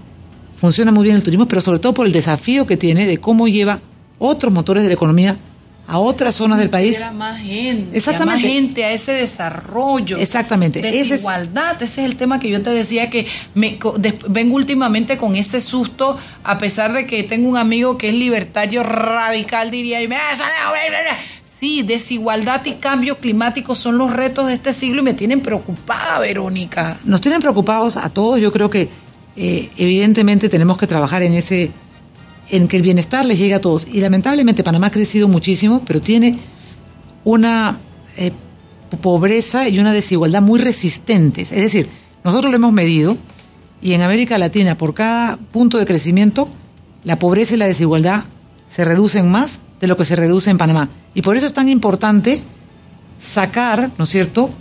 funciona muy bien el turismo, pero sobre todo por el desafío que tiene de cómo lleva otros motores de la economía a otras zonas del país. más gente, Exactamente. A más gente, a ese desarrollo. Exactamente. Ese es- Desigualdad, ese es, el tema que yo te decía que me vengo últimamente con ese susto, a pesar de que tengo un amigo que es libertario radical, diría, y me Sí, desigualdad y cambio climático son los retos de este siglo y me tienen preocupada, Verónica. Nos tienen preocupados a todos. Yo creo que eh, evidentemente tenemos que trabajar en ese, en que el bienestar les llegue a todos. Y lamentablemente Panamá ha crecido muchísimo, pero tiene una eh, pobreza y una desigualdad muy resistentes. Es decir, nosotros lo hemos medido y en América Latina por cada punto de crecimiento la pobreza y la desigualdad se reducen más de lo que se reduce en Panamá. Y por eso es tan importante sacar, ¿no es cierto?,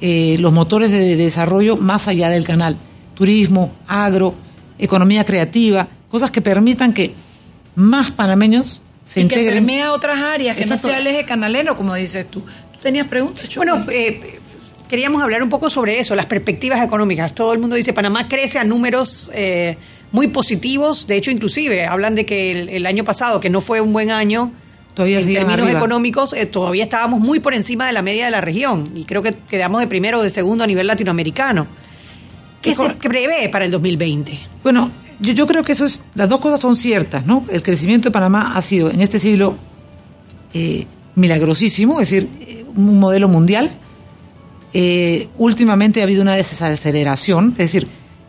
eh, los motores de desarrollo más allá del canal. Turismo, agro, economía creativa, cosas que permitan que más panameños se y que integren. permea a otras áreas, que Exacto. no sea el eje canalero, como dices tú. ¿Tú tenías preguntas? Choco? Bueno, eh, queríamos hablar un poco sobre eso, las perspectivas económicas. Todo el mundo dice Panamá crece a números eh, muy positivos. De hecho, inclusive hablan de que el, el año pasado, que no fue un buen año Todavía en términos arriba. económicos, eh, todavía estábamos muy por encima de la media de la región. Y creo que quedamos de primero o de segundo a nivel latinoamericano. ¿Qué se prevé para el 2020? Bueno, yo, creo que eso es, las dos cosas son ciertas, ¿no? El crecimiento de Panamá ha sido en este siglo eh, milagrosísimo, es decir, eh, un modelo mundial. Eh, últimamente ha habido una desaceleración, es decir,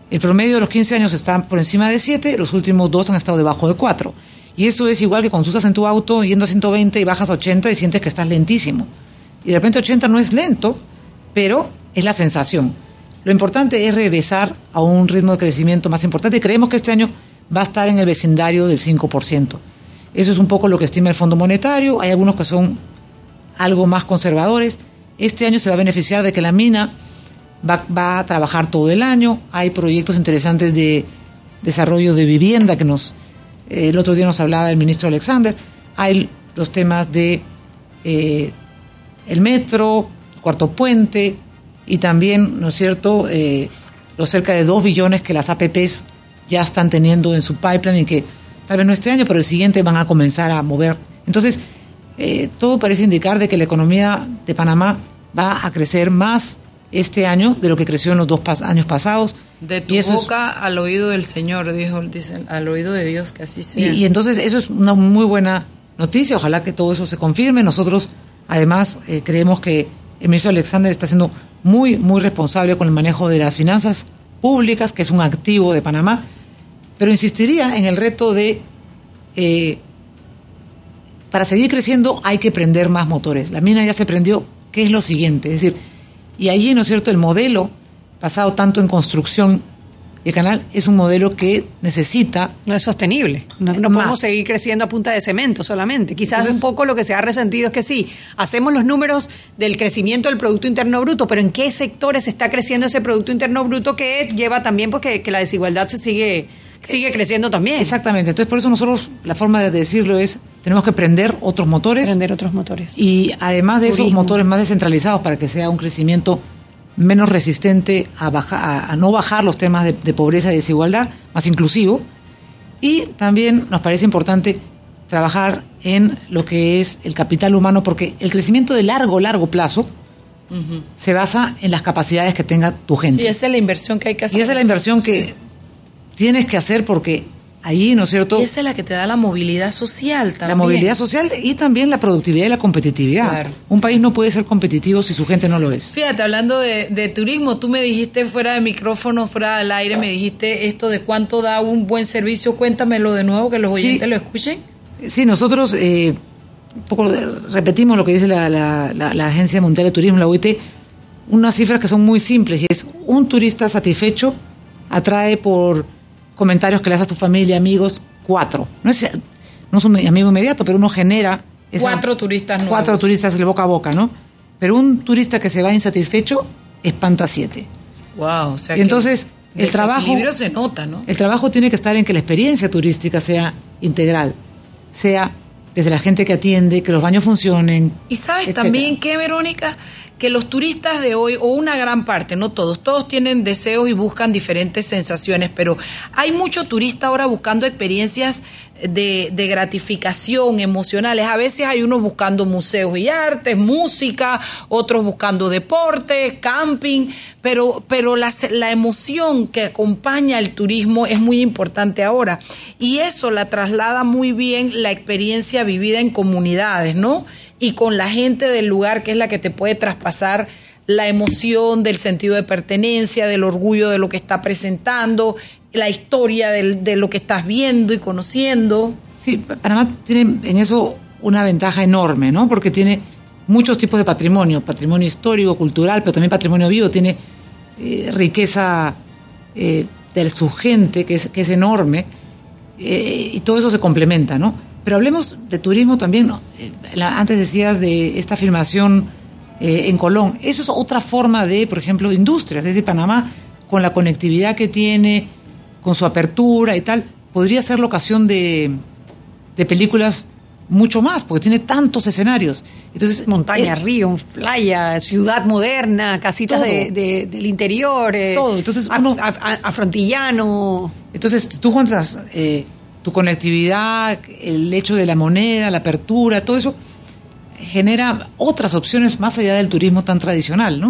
el promedio de los 15 años está por encima de 7, los últimos dos han estado debajo de 4. Y eso es igual que cuando estás en tu auto yendo a 120 y bajas a 80 y sientes que estás lentísimo. Y de repente 80 no es lento, pero es la sensación. Lo importante es regresar a un ritmo de crecimiento más importante creemos que este año va a estar en el vecindario del 5%. Eso es un poco lo que estima el Fondo Monetario. Hay algunos que son algo más conservadores. Este año se va a beneficiar de que la mina va, a trabajar todo el año. Hay proyectos interesantes de desarrollo de vivienda que nos... eh, el otro día nos hablaba el ministro Alexander. Hay los temas de eh, el metro, cuarto puente y también, ¿no es cierto?, eh, los cerca de 2 billones que las APPs ya están teniendo en su pipeline y que tal vez no este año, pero el siguiente van a comenzar a mover. Entonces, eh, todo parece indicar de que la economía de Panamá va a crecer más este año de lo que creció en los dos pas- años pasados. De tu Y eso es- boca al oído del Señor, dijo, dicen, al oído de Dios, que así sea. y entonces eso es una muy buena noticia, ojalá que todo eso se confirme. Nosotros además eh, creemos que el ministro Alexander está siendo muy, muy responsable con el manejo de las finanzas públicas, que es un activo de Panamá, pero insistiría en el reto de, eh, para seguir creciendo hay que prender más motores. La mina ya se prendió, ¿qué es lo siguiente? Es decir, y allí, ¿no es cierto?, el modelo basado tanto en construcción y el canal es un modelo que necesita No es sostenible. No, podemos seguir creciendo a punta de cemento solamente. Quizás Entonces- un poco lo que se ha resentido es que sí, hacemos los números del crecimiento del Producto Interno Bruto, pero ¿en qué sectores está creciendo ese Producto Interno Bruto que lleva también pues, que, que la desigualdad se sigue, sigue creciendo también? Exactamente. Entonces, por eso nosotros, la forma de decirlo es, tenemos que prender otros motores. Prender otros motores. Y además de esos motores más descentralizados para que sea un crecimiento menos resistente a, baja- a, a no bajar los temas de, de pobreza y desigualdad, más inclusivo. Y también nos parece importante trabajar en lo que es el capital humano, porque el crecimiento de largo, largo plazo se basa en las capacidades que tenga tu gente. Sí, esa es la inversión que hay que hacer. Y esa es la inversión que tienes que hacer porque allí, ¿no es cierto? Y esa es la que te da la movilidad social también. La movilidad social y también la productividad y la competitividad. Claro. Un país no puede ser competitivo si su gente no lo es. Fíjate, hablando de, de turismo, tú me dijiste fuera de micrófono, fuera del aire, me dijiste esto de cuánto da un buen servicio. Cuéntamelo de nuevo, que los Sí. oyentes lo escuchen. Sí, nosotros eh, un poco repetimos lo que dice la, la- la- la Agencia Mundial de Turismo, la OIT, unas cifras que son muy simples y es un turista satisfecho atrae por comentarios que le hace a tu familia, amigos, cuatro. No es, no es un amigo inmediato, pero uno genera esa- Cuatro turistas nuevos. cuatro turistas de boca a boca, ¿no? Pero un turista que se va insatisfecho espanta siete. Wow, o sea Y que entonces, el trabajo- se nota, ¿no? El trabajo tiene que estar en que la experiencia turística sea integral, sea desde la gente que atiende, que los baños funcionen. Y sabes etcétera. también que, Verónica, que los turistas de hoy, o una gran parte, no todos, todos tienen deseos y buscan diferentes sensaciones, pero hay mucho turista ahora buscando experiencias de, de gratificación emocionales. A veces hay unos buscando museos y artes, música, otros buscando deporte, camping, pero, pero la, la emoción que acompaña el turismo es muy importante ahora. Y eso la traslada muy bien la experiencia vivida en comunidades, ¿no? Y con la gente del lugar, que es la que te puede traspasar la emoción del sentido de pertenencia, del orgullo de lo que está presentando, la historia de lo que estás viendo y conociendo. Sí, Panamá tiene en eso una ventaja enorme, ¿no? Porque tiene muchos tipos de patrimonio, patrimonio histórico, cultural, pero también patrimonio vivo, tiene eh, riqueza eh, de su gente, que es, que es enorme, eh, y todo eso se complementa, ¿no? Pero hablemos de turismo también, ¿no? Eh, la- antes decías de esta filmación eh, en Colón, eso es otra forma de, por ejemplo, industrias, es decir, Panamá, con la conectividad que tiene, con su apertura y tal, podría ser la ocasión de, de películas mucho más, porque tiene tantos escenarios. Entonces, Montaña, es- río, playa, ciudad moderna, casitas de, de- del interior, eh, Todo. Entonces, uno- af- af- afrontillano. Entonces, tú juntas eh, tu conectividad, el hecho de la moneda, la apertura, todo eso genera otras opciones más allá del turismo tan tradicional, ¿no?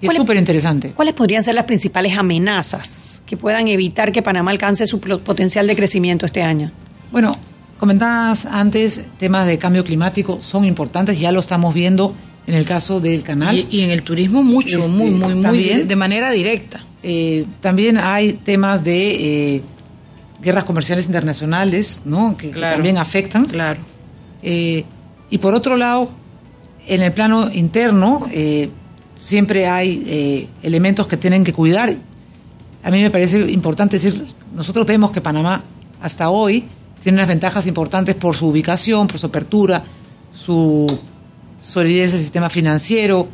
Y es ¿Cuál es- súper interesante. ¿Cuáles podrían ser las principales amenazas que puedan evitar que Panamá alcance su potencial de crecimiento este año? Bueno, comentabas antes, temas de cambio climático son importantes, ya lo estamos viendo en el caso del canal. Y, y en el turismo mucho, Este, muy, muy, muy, también. de, de manera directa. Eh, también hay temas de eh, guerras comerciales internacionales, ¿no? Que, también afectan. Claro. Eh, y por otro lado, en el plano interno, eh, siempre hay eh, elementos que tienen que cuidar. A mí me parece importante decir, nosotros vemos que Panamá hasta hoy tiene unas ventajas importantes por su ubicación, por su apertura, su solidez del sistema financiero,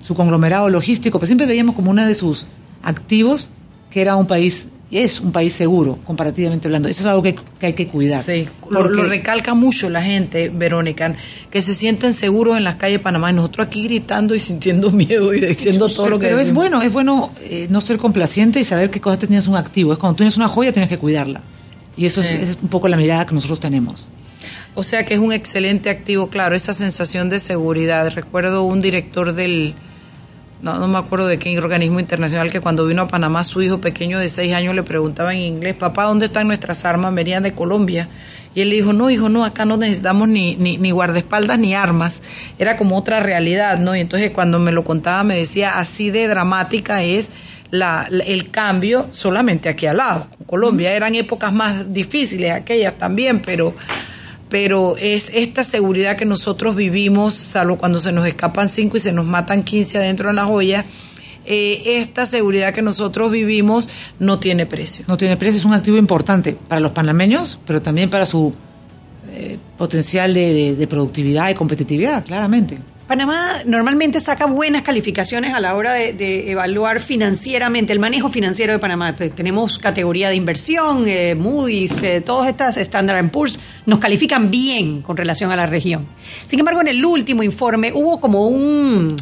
su conglomerado logístico, pero siempre veíamos como uno de sus activos que era un país, es un país seguro, comparativamente hablando. Eso es algo que, que hay que cuidar. Sí, lo, recalca mucho la gente, Verónica, que se sienten seguros en las calles de Panamá y nosotros aquí gritando y sintiendo miedo y diciendo todo lo que Pero es bueno, es bueno eh, no ser complaciente y saber qué cosas te tienes un activo. Es cuando tienes una joya tienes que cuidarla. Y eso es- es, un poco la mirada que nosotros tenemos. O sea que es un excelente activo, claro, esa sensación de seguridad. Recuerdo un director del, no, no me acuerdo de qué organismo internacional, que cuando vino a Panamá su hijo pequeño de seis años le preguntaba en inglés, papá, ¿dónde están nuestras armas? Venían de Colombia. Y él le dijo, no, hijo, no, acá no necesitamos ni, ni, ni guardaespaldas ni armas. Era como otra realidad, ¿no? Y entonces cuando me lo contaba me decía, así de dramática es la, la- el cambio solamente aquí al lado. Colombia eran épocas más difíciles, aquellas también, pero pero es esta seguridad que nosotros vivimos, salvo cuando se nos escapan cinco y se nos matan 15 adentro de la joya, eh, esta seguridad que nosotros vivimos no tiene precio. No tiene precio, es un activo importante para los panameños, pero también para su eh, potencial de, productividad y competitividad, claramente. Panamá normalmente saca buenas calificaciones a la hora de, de evaluar financieramente el manejo financiero de Panamá. Te- Tenemos categoría de inversión, eh, Moody's, eh, todas estas Standard Poor's nos califican bien con relación a la región. Sin embargo, en el último informe hubo como un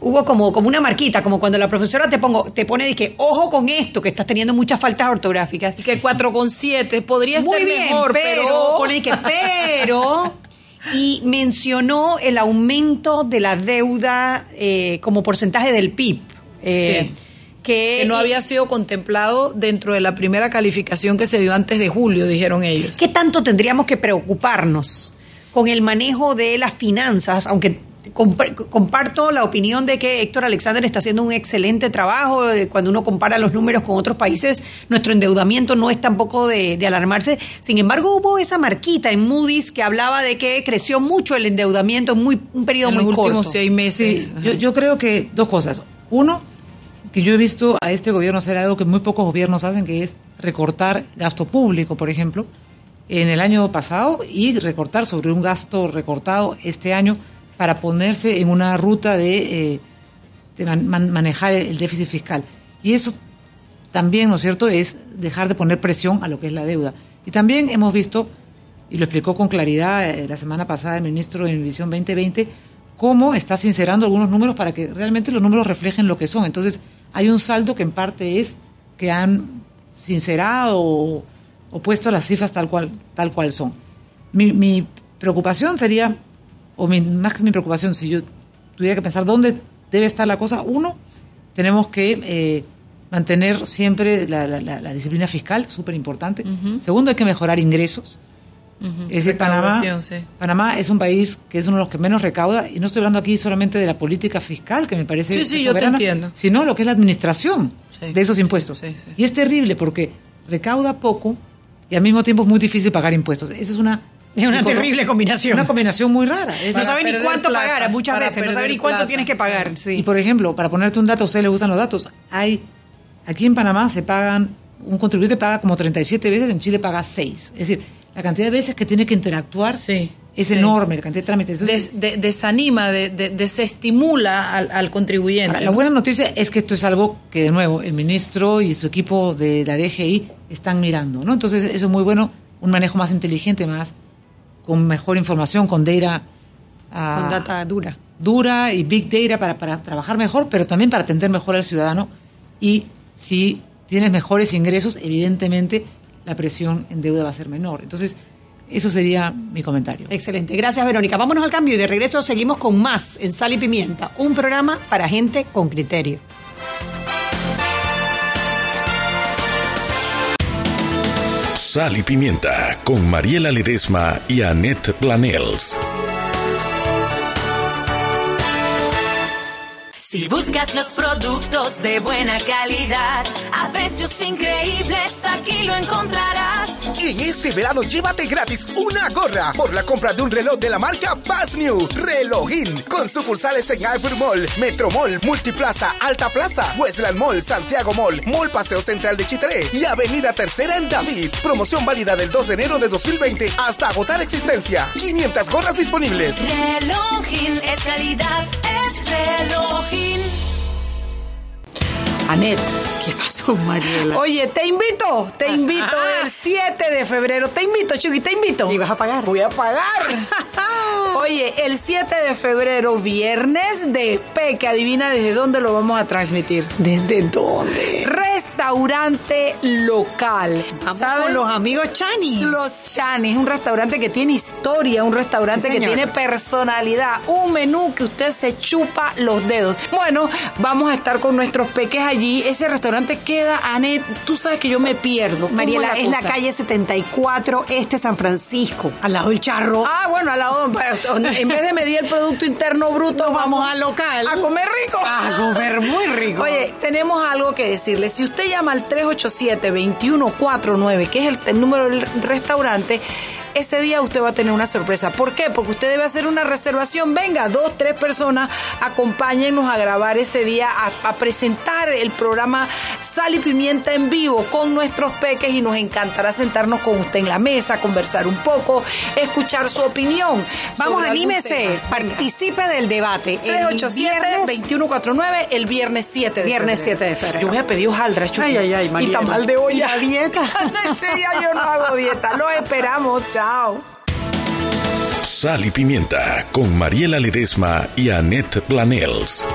hubo como, como una marquita, como cuando la profesora te pongo, te pone de que ojo con esto, que estás teniendo muchas faltas ortográficas. Que 4,7 podría Muy ser bien, mejor, pero, pero... pone que pero y mencionó el aumento de la deuda eh, como porcentaje del PIB. eh, Sí. que, que no había sido contemplado dentro de la primera calificación que se dio antes de julio, dijeron ellos. ¿Qué tanto tendríamos que preocuparnos con el manejo de las finanzas? Aunque comparto la opinión de que Héctor Alexander está haciendo un excelente trabajo. eh, Cuando uno compara los números con otros países, nuestro endeudamiento no es tampoco de, de alarmarse. Sin embargo, hubo esa marquita en Moody's que hablaba de que creció mucho el endeudamiento en muy, un periodo En muy los últimos seis meses. Sí, yo, yo creo que dos cosas. Uno, que yo he visto a este gobierno hacer algo que muy pocos gobiernos hacen, que es recortar gasto público, por ejemplo, en el año pasado y recortar sobre un gasto recortado este año para ponerse en una ruta de, eh, manejar el déficit fiscal. Y eso también, ¿no es cierto?, es dejar de poner presión a lo que es la deuda. Y también hemos visto y lo explicó con claridad eh, la semana pasada el ministro de Visión 2020, cómo está sincerando algunos números para que realmente los números reflejen lo que son. Entonces, hay un saldo que en parte es que han sincerado o, puesto las cifras tal cual, tal cual son. Mi preocupación sería, o mi- más que mi preocupación, si yo tuviera que pensar dónde debe estar la cosa, uno, tenemos que eh, mantener siempre la, la- la- disciplina fiscal, súper importante. Segundo, hay que mejorar ingresos. Es decir, Panamá, sí. Panamá es un país que es uno de los que menos recauda, y no estoy hablando aquí solamente de la política fiscal, que me parece Sí, sí, que es yo te soberana, entiendo. sino lo que es la administración de esos impuestos. Y es terrible porque recauda poco y al mismo tiempo es muy difícil pagar impuestos. Esa es una, Es una terrible combinación. Una combinación muy rara. Es no decir, sabe ni cuánto plata, pagar muchas veces, no sabe perder ni cuánto plata, tienes que pagar. Sí. Y por ejemplo, para ponerte un dato, a ustedes les gustan los datos. Hay aquí en Panamá se pagan un contribuyente paga como 37 veces, en Chile paga 6. Es decir, la cantidad de veces que tiene que interactuar Sí, es sí. enorme, la cantidad de trámites. Entonces, Des- de- desanima, de- de- desestimula al, al contribuyente. Ahora, la buena noticia es que esto es algo que, de nuevo, el ministro y su equipo de la DGI están mirando, ¿no? Entonces, eso es muy bueno, un manejo más inteligente, más con mejor información, con data, ah, Con data dura. dura y big data para, para trabajar mejor, pero también para atender mejor al ciudadano. Y si tienes mejores ingresos, evidentemente la presión en deuda va a ser menor. Entonces, eso sería mi comentario. Excelente. Gracias, Verónica. Vámonos al cambio y de regreso seguimos con más en Sal y Pimienta, un programa para gente con criterio. Sal y Pimienta con Mariela Ledesma y Annette Planels. Si buscas los productos de buena calidad a precios increíbles, aquí lo encontrarás. En este verano llévate gratis una gorra por la compra de un reloj de la marca Bass New Relojin con sucursales en Albert Mall, Metro Mall, Multiplaza, Alta Plaza, Westland Mall, Santiago Mall, Mall Paseo Central de Chitré y Avenida Tercera en David. Promoción válida del 2 de enero de 2020 hasta agotar existencia. 500 gorras disponibles. Relojin es calidad, es relojin. Anet, ¿qué pasó, Mariela? Oye, te invito, te invito Ajá. el 7 de febrero. Te invito, Chugi, te invito. ¿Y vas a pagar? Voy a pagar. Oye, el 7 de febrero, viernes de Peque, adivina desde dónde lo vamos a transmitir. ¿Desde dónde? Restaurante local. Vamos ¿Sabes? con los amigos Chanis. Los Chanis, un restaurante que tiene historia, un restaurante Sí, que tiene personalidad, un menú que usted se chupa los dedos. Bueno, vamos a estar con nuestros peques allí. Ese restaurante queda, Anet, tú sabes que yo me pierdo. ¿Cómo Mariela, es la calle 74, este San Francisco, al lado del charro. Ah, bueno, al lado, en vez de medir el Producto Interno Bruto, Nos vamos al local. a comer rico. A comer muy rico. Oye, tenemos algo que decirle. Si usted llama al 387-2149, que es el, el número del restaurante, ese día usted va a tener una sorpresa. ¿Por qué? Porque usted debe hacer una reservación. Venga, dos, tres personas, acompáñennos a grabar ese día, a, a presentar el programa Sal y Pimienta en vivo con nuestros peques y nos encantará sentarnos con usted en la mesa, conversar un poco, escuchar su opinión. Vamos, anímese, participe del debate. El viernes- 387-2149, el viernes 7 de Viernes febrero. 7 de febrero. Yo voy a pedir hojaldra. Ay, ay, ay, Y Mariela. tamal de olla. ¿Y la dieta? No, Ese día yo no hago dieta. Los esperamos. Chao. Sal y Pimienta con Mariela Ledesma y Annette Planels.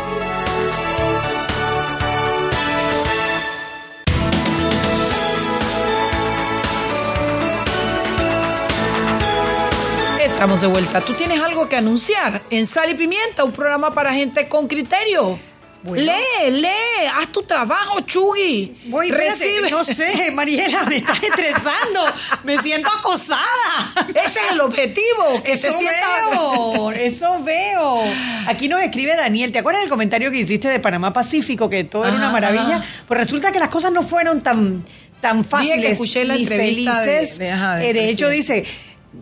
Estamos de vuelta. ¿Tú tienes algo que anunciar en Sal y Pimienta, un programa para gente con criterio? Lee, lee, haz tu trabajo, Chugui. Voy, Recibe. No sé, Mariela, me estás estresando. Me siento acosada. Ese es el objetivo, que Eso te sientas. veo, eso veo. Aquí nos escribe Daniel, ¿te acuerdas del comentario que hiciste de Panamá Pacífico, que todo era una maravilla? ajá. Pues resulta que las cosas no fueron tan, tan fáciles que escuché la ni entrevista felices. de- ajá, Eh, de hecho, dice...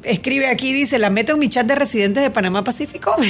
Escribe aquí, dice, ¿la meto en mi chat de residentes de Panamá Pacífico?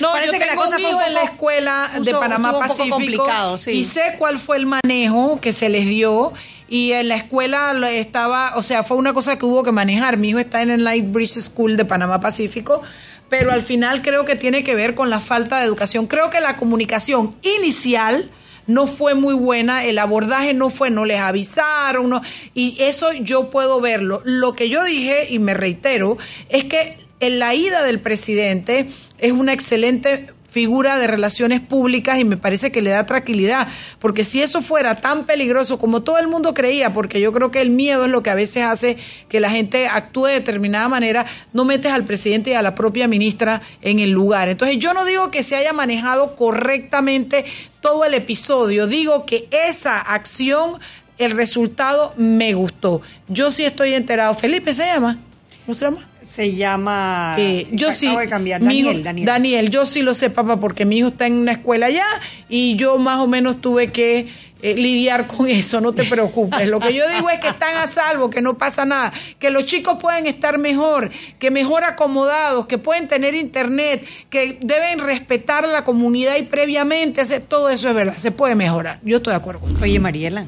No, Parece yo que la cosa un fue un hijo en la poco- escuela de Panamá poco Pacífico complicado, sí. y sé cuál fue el manejo que se les dio y en la escuela estaba, o sea, fue una cosa que hubo que manejar. Mi hijo está en el Lightbridge School de Panamá Pacífico, pero al final creo que tiene que ver con la falta de educación. Creo que la comunicación inicial no fue muy buena, el abordaje no fue, no les avisaron, no, y eso yo puedo verlo. Lo que yo dije, y me reitero, es que en la ida del presidente es una excelente figura de relaciones públicas y me parece que le da tranquilidad, porque si eso fuera tan peligroso como todo el mundo creía, porque yo creo que el miedo es lo que a veces hace que la gente actúe de determinada manera, no metes al presidente y a la propia ministra en el lugar. Entonces yo no digo que se haya manejado correctamente todo el episodio, digo que esa acción, el resultado me gustó. Yo sí estoy enterado. Felipe se llama. ¿Cómo se llama? Se llama. Eh, yo acabo sí. de cambiar. hijo- Daniel, Daniel. yo sí lo sé, papá, porque mi hijo está en una escuela allá y yo más o menos tuve que eh, lidiar con eso, no te preocupes. Lo que yo digo es que están a salvo, que no pasa nada, que los chicos pueden estar mejor, que mejor acomodados, que pueden tener internet, que deben respetar la comunidad y previamente hacer todo eso es verdad, se puede mejorar. Yo estoy de acuerdo. Oye, Mariela,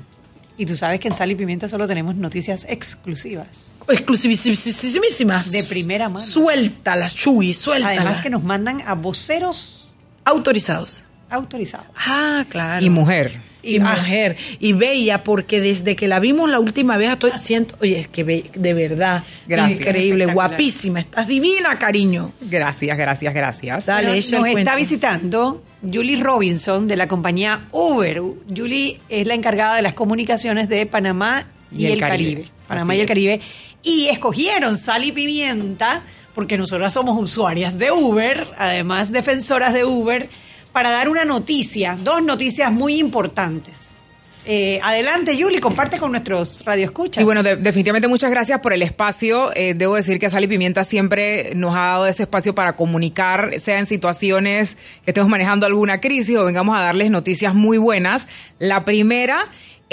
y tú sabes que en Sal y Pimienta solo tenemos noticias exclusivas. Exclusivísimas. De primera mano. Suéltalas, Chuy, suéltalas. Además que nos mandan a voceros autorizados. Autorizados. Ah, claro. Y mujer. Y Ah. mujer. Y bella, porque desde que la vimos la última vez, estoy siento, oye, es que be- de verdad, Gracias. increíble, guapísima, estás divina, cariño. Gracias, gracias, gracias. Dale, nos el está visitando Julie Robinson de la compañía Uber. Julie es la encargada de las comunicaciones de Panamá y, el, Caribe. Panamá Así y el es. Caribe. Y escogieron Sal y Pimienta porque nosotras somos usuarias de Uber, además defensoras de Uber, para dar una noticia, dos noticias muy importantes. Eh, adelante, Julie, comparte con nuestros radioescuchas. Y bueno, de- definitivamente muchas gracias por el espacio. Eh, debo decir que Sal y Pimienta siempre nos ha dado ese espacio para comunicar, sea en situaciones que estemos manejando alguna crisis o vengamos a darles noticias muy buenas. La primera,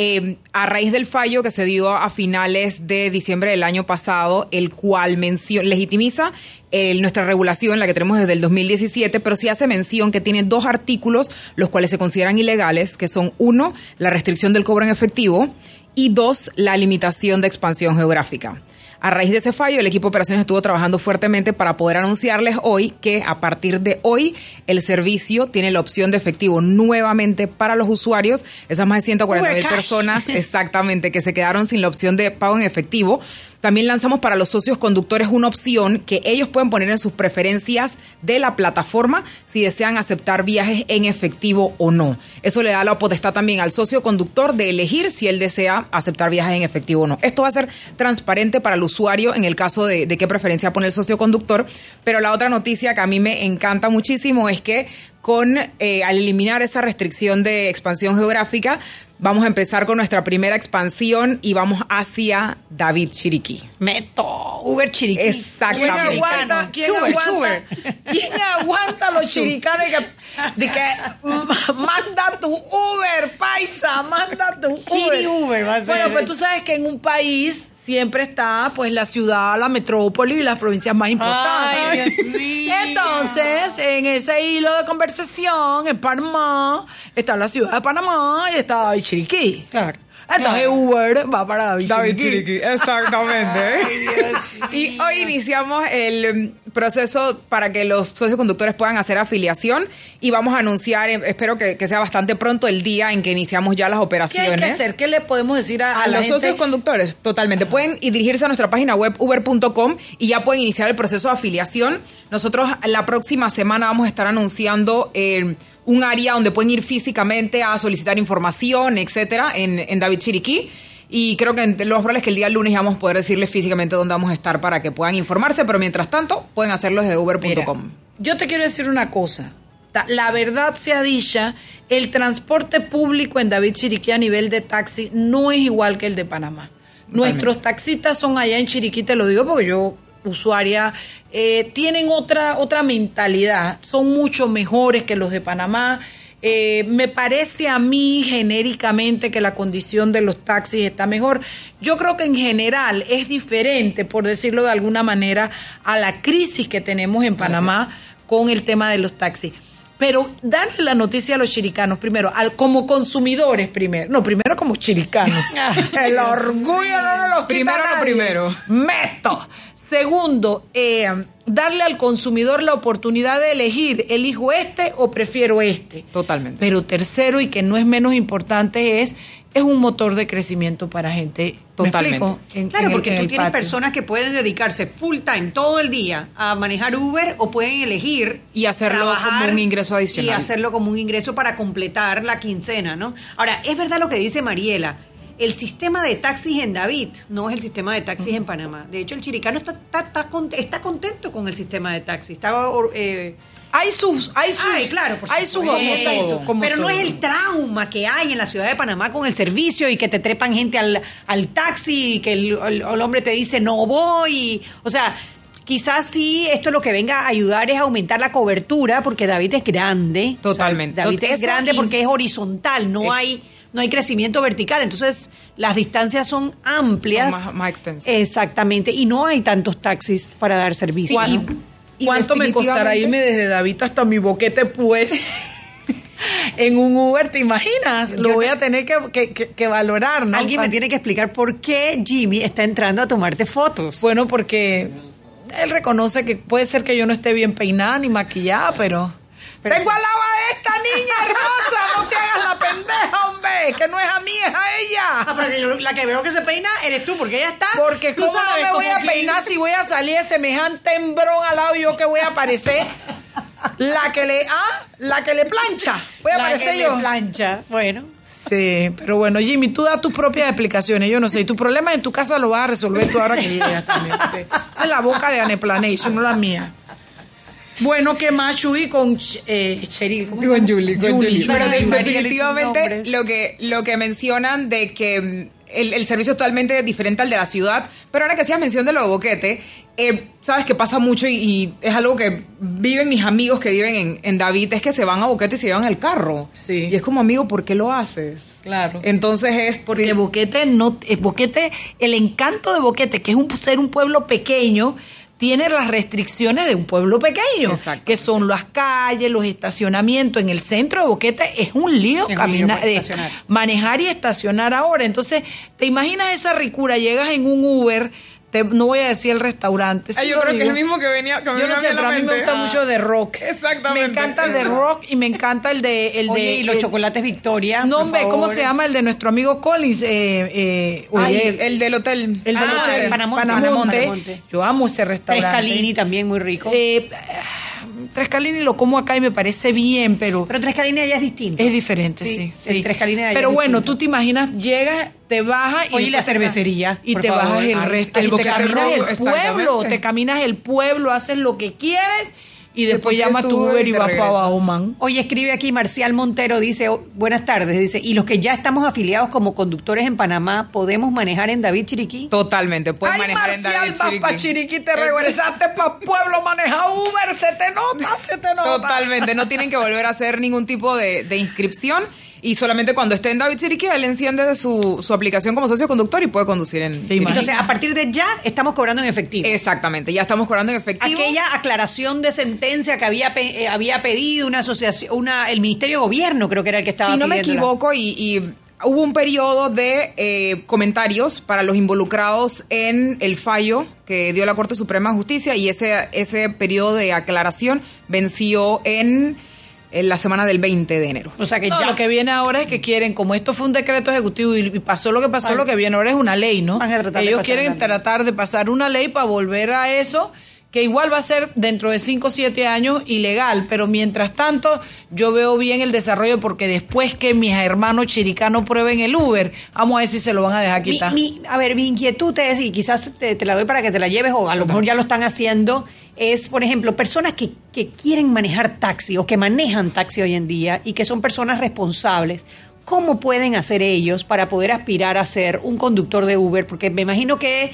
eh, a raíz del fallo que se dio a finales de diciembre del año pasado, el cual mencio- legitimiza eh, nuestra regulación, la que tenemos desde el 2017, pero sí hace mención que tiene dos artículos los cuales se consideran ilegales, que son uno, la restricción del cobro en efectivo y dos, la limitación de expansión geográfica. A raíz de ese fallo, el equipo de operaciones estuvo trabajando fuertemente para poder anunciarles hoy que a partir de hoy el servicio tiene la opción de efectivo nuevamente para los usuarios. Esas más de 140 mil personas exactamente que se quedaron sin la opción de pago en efectivo. También lanzamos para los socios conductores una opción que ellos pueden poner en sus preferencias de la plataforma si desean aceptar viajes en efectivo o no. Eso le da la potestad también al socio conductor de elegir si él desea aceptar viajes en efectivo o no. Esto va a ser transparente para el usuario en el caso de, qué preferencia pone el socio conductor. Pero la otra noticia que a mí me encanta muchísimo es que con eh, al eliminar esa restricción de expansión geográfica, vamos a empezar con nuestra primera expansión y vamos hacia David Chiriquí. Meto, Uber Chiriquí. ¿Quién Exactamente. aguanta, quién Chuber, aguanta, chuber. quién aguanta los chiricanos de que, de que manda tu Uber, paisa, manda tu Uber? Chiri Uber va a ser. Bueno, pues tú sabes que en un país siempre está pues la ciudad, la metrópoli y las provincias más importantes. Ay, Dios mío. Entonces, en ese hilo de conversación, en Panamá, está la ciudad de Panamá y está Chiriquí. Claro. Entonces Uber va para David, David Chiriquí. Exactamente. y hoy iniciamos el mm, proceso para que los socios conductores puedan hacer afiliación y vamos a anunciar, eh, espero que, que sea bastante pronto el día en que iniciamos ya las ¿Qué operaciones. hay que hacer? ¿Qué le podemos decir a, A, a la los gente? socios conductores, totalmente. Pueden ir dirigirse a nuestra página web uber.com y ya pueden iniciar el proceso de afiliación. Nosotros la próxima semana vamos a estar anunciando eh, un área donde pueden ir físicamente a solicitar información, etcétera, en, en David Chiriquí. Y creo que en- lo más probable es que el día lunes ya vamos a poder decirles físicamente dónde vamos a estar para que puedan informarse, pero mientras tanto pueden hacerlo desde uber.com. Yo te quiero decir una cosa. La verdad sea dicha, el transporte público en David Chiriquí a nivel de taxi no es igual que el de Panamá. Nuestros taxistas son allá en Chiriquí, te lo digo porque yo, usuaria, eh, tienen otra, otra mentalidad, son mucho mejores que los de Panamá. Eh, me parece a mí genéricamente que la condición de los taxis está mejor. Yo creo que en general es diferente, por decirlo de alguna manera, a la crisis que tenemos en Panamá con el tema de los taxis. Pero darle la noticia a los chiricanos primero, al, como consumidores primero, no, primero como chiricanos. el orgullo no nos lo quita Primero lo primero. Meto. Segundo, eh, darle al consumidor la oportunidad de elegir, elijo este o prefiero este. Totalmente. Pero tercero, y que no es menos importante, es es un motor de crecimiento para gente. ¿Me Totalmente. En- Claro, en el- porque tú tienes patio. personas que pueden dedicarse full time todo el día a manejar Uber o pueden elegir Y hacerlo como un ingreso adicional. Y hacerlo como un ingreso para completar la quincena, ¿no? Ahora, es verdad lo que dice Mariela. El sistema de taxis en David no es el sistema de taxis en Panamá. De hecho, el chiricano está, está, está, está contento con el sistema de taxis. Está, eh, hay sus, hay sus, Ay, claro, por hay sus, todo, como pero no es el trauma que hay en la ciudad de Panamá con el servicio y que te trepan gente al, al taxi y que el, el- el hombre te dice no voy. O sea, quizás sí esto lo que venga a ayudar es a aumentar la cobertura porque David es grande. Totalmente. O sea, David es grande porque es horizontal, no Es- hay no hay crecimiento vertical, entonces las distancias son amplias. Son más- más extensas. Exactamente, y no hay tantos taxis para dar servicio. ¿Cuán- y ¿Cuánto me costará irme desde David hasta mi boquete, pues? en un Uber, ¿te imaginas? Lo Yo voy no- a tener que, que- que- que valorar, ¿no? Alguien me tiene que explicar por qué Jimmy está entrando a tomarte fotos. Bueno, porque él reconoce que puede ser que yo no esté bien peinada ni maquillada, pero... Pero- Tengo al lado a esta niña hermosa, no te hagas la pendeja, hombre, que no es a mí, es a Ah, ella. pero que yo- la que veo que se peina eres tú, porque ella está. Porque tú cómo no me voy a peinar si voy a salir de semejante embrón al lado y yo que voy a parecer la que le ah, la que le plancha. Voy a La parecer que yo. le plancha. Bueno. Sí, pero bueno, Jimmy, tú da tus propias explicaciones. Yo no sé, y tu problema en tu casa lo vas a resolver tú ahora que llegas también. Esa es la boca de Aneplane, eso no la mía. Bueno, ¿qué más, Chuy, con eh, se Con? Julie, con Julie. Pero Ay, definitivamente lo que, lo que mencionan de que mm, el, el servicio es totalmente diferente al de la ciudad, pero ahora que hacías mención de lo de Boquete, eh, sabes que pasa mucho y, y es algo que viven mis amigos que viven en, en David, es que se van a Boquete y se llevan el carro. Sí. Y es como, amigo, ¿por qué lo haces? Claro. Entonces es... Porque Boquete no, eh, Boquete, el encanto de Boquete, que es un, ser un pueblo pequeño, tiene las restricciones de un pueblo pequeño, que son las calles, los estacionamientos. En el centro de Boquete es un lío, Es un caminar, lío para eh, manejar y estacionar ahora. Entonces, ¿te imaginas esa ricura? Llegas en un Uber, te- no voy a decir el restaurante. Ay, sí yo lo creo que es digo. el mismo que venía que me Yo no sé, pero a mí me gusta Ah. mucho de rock. Exactamente. Me encanta el de rock y me encanta el de... El Oye, de y los el- chocolates Victoria. no, hombre, ¿cómo se llama el de nuestro amigo Collins? Eh, eh, Ay, oye, el del hotel. el del Ah, hotel el Panamonte, Panamonte. Panamonte. Yo amo ese restaurante. Trescalini también muy rico. Eh, Trescalini lo como acá y me parece bien, pero, pero Trescalini allá es distinto. es diferente, sí. Sí, de allá Pero bueno, distinto. tú te imaginas, llegas, te bajas y... Oye, la cervecería, Y por te favor. bajas el el y te caminas el pueblo, te caminas el pueblo, haces lo que quieres y después, pides tu Uber y vas para regresas. abajo, man. Oye, escribe aquí Marcial Montero, dice, oh, buenas tardes, dice, y los que ya estamos afiliados como conductores en Panamá, ¿podemos manejar en David Chiriquí? Totalmente, puedes Ay, manejar en Marcial, David vas Chiriquí. pa' Chiriquí, te regresaste pa' pueblo, maneja Uber, se te nota, se te nota. Totalmente, no tienen que volver a hacer ningún tipo de, de inscripción y solamente cuando esté en David Chiriquí, él enciende su, su aplicación como socio conductor y puede conducir en Chiriquí. Entonces, a partir de ya, estamos cobrando en efectivo. Exactamente, ya estamos cobrando en efectivo. Aquella aclaración de sentencia que había, pe- eh, había pedido una asociación, una, el Ministerio de Gobierno creo que era el que estaba si no me equivoco, y, y hubo un periodo de eh, comentarios para los involucrados en el fallo que dio la Corte Suprema de Justicia y ese, ese periodo de aclaración venció en, en la semana del 20 de enero. O sea que No, ya. lo que viene ahora es que quieren, como esto fue un decreto ejecutivo y pasó lo que pasó, lo que viene ahora es una ley, ¿no? Van a tratar de Ellos pasar quieren una ley. tratar de pasar una ley para volver a eso, que igual va a ser dentro de 5 o 7 años ilegal, pero mientras tanto yo veo bien el desarrollo porque después que mis hermanos chiricanos prueben el Uber, vamos a ver si se lo van a dejar Mi- quitar. mi- a ver, mi inquietud es, y quizás te, te la doy para que te la lleves, o a lo mejor ya lo están haciendo, es, por ejemplo, personas que, que quieren manejar taxi o que manejan taxi hoy en día y que son personas responsables. ¿Cómo pueden hacer ellos para poder aspirar a ser un conductor de Uber? Porque me imagino que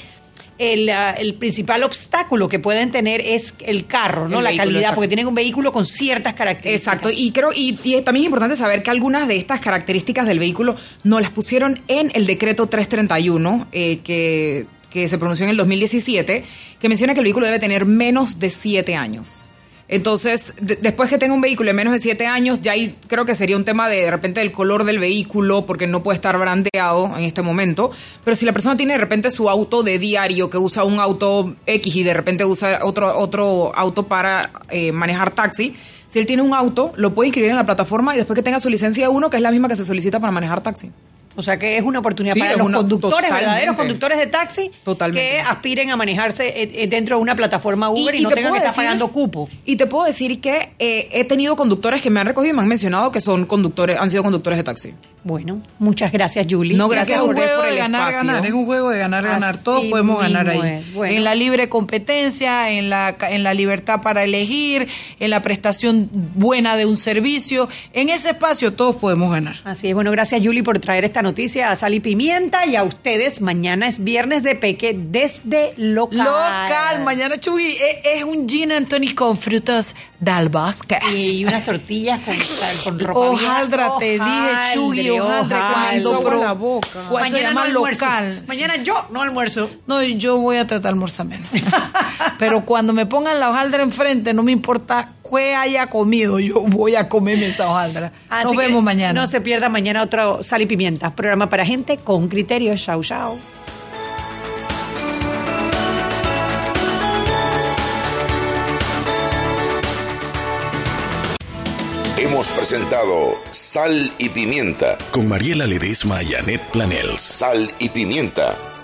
el, ah, el principal obstáculo que pueden tener es el carro, ¿no? El la vehículo, calidad, exacto. porque tienen un vehículo con ciertas características. Exacto, y creo, y, y también es importante saber que algunas de estas características del vehículo no las pusieron en el decreto 331, eh, que, que se pronunció en el 2017, que menciona que el vehículo debe tener menos de siete años. Entonces, de- después que tenga un vehículo de menos de 7 años, ya ahí creo que sería un tema de de repente del color del vehículo, porque no puede estar brandeado en este momento. Pero si la persona tiene de repente su auto de diario, que usa un auto X y de repente usa otro, otro auto para eh, manejar taxi, si él tiene un auto, lo puede inscribir en la plataforma y después que tenga su licencia 1, que es la misma que se solicita para manejar taxi. O sea que es una oportunidad Sí, para los una- conductores, verdaderos conductores de taxi, Totalmente. que aspiren a manejarse eh, eh, dentro de una plataforma Uber y, no te tengan que puedo estar pagando cupo. Y te puedo decir que eh, he tenido conductores que me han recogido y me han mencionado que son conductores, han sido conductores de taxi. Bueno, muchas gracias, Julie. No, gracias es a juego por de el ganar, espacio. ganar. Es un juego de ganar, ganar. Todos podemos ganar ahí. Bueno. En la libre competencia, en la, en la libertad para elegir, en la prestación buena de un servicio. En ese espacio todos podemos ganar. Así es, bueno, gracias Julie por traer esta noticia a Sal y Pimienta y a ustedes. Mañana es viernes de Peque desde local. Local, mañana Chugui es, es un gin and tonic con frutos del bosque. Y unas tortillas con, con ropa Hojaldra, te dije, Chugui, hojaldra, cuando pro- la boca. Se llama almuerzo. local. Mañana yo no almuerzo. No, yo voy a tratar de almorzar menos. Pero cuando me pongan la hojaldra enfrente, no me importa qué haya comido, yo voy a comerme esa hojaldra. Así Nos vemos mañana. No se pierda mañana otro Sal y Pimienta, programa para gente con criterio. Chau, chau. Hemos presentado Sal y Pimienta. Con Mariela Ledesma y Annette Planels. Sal y Pimienta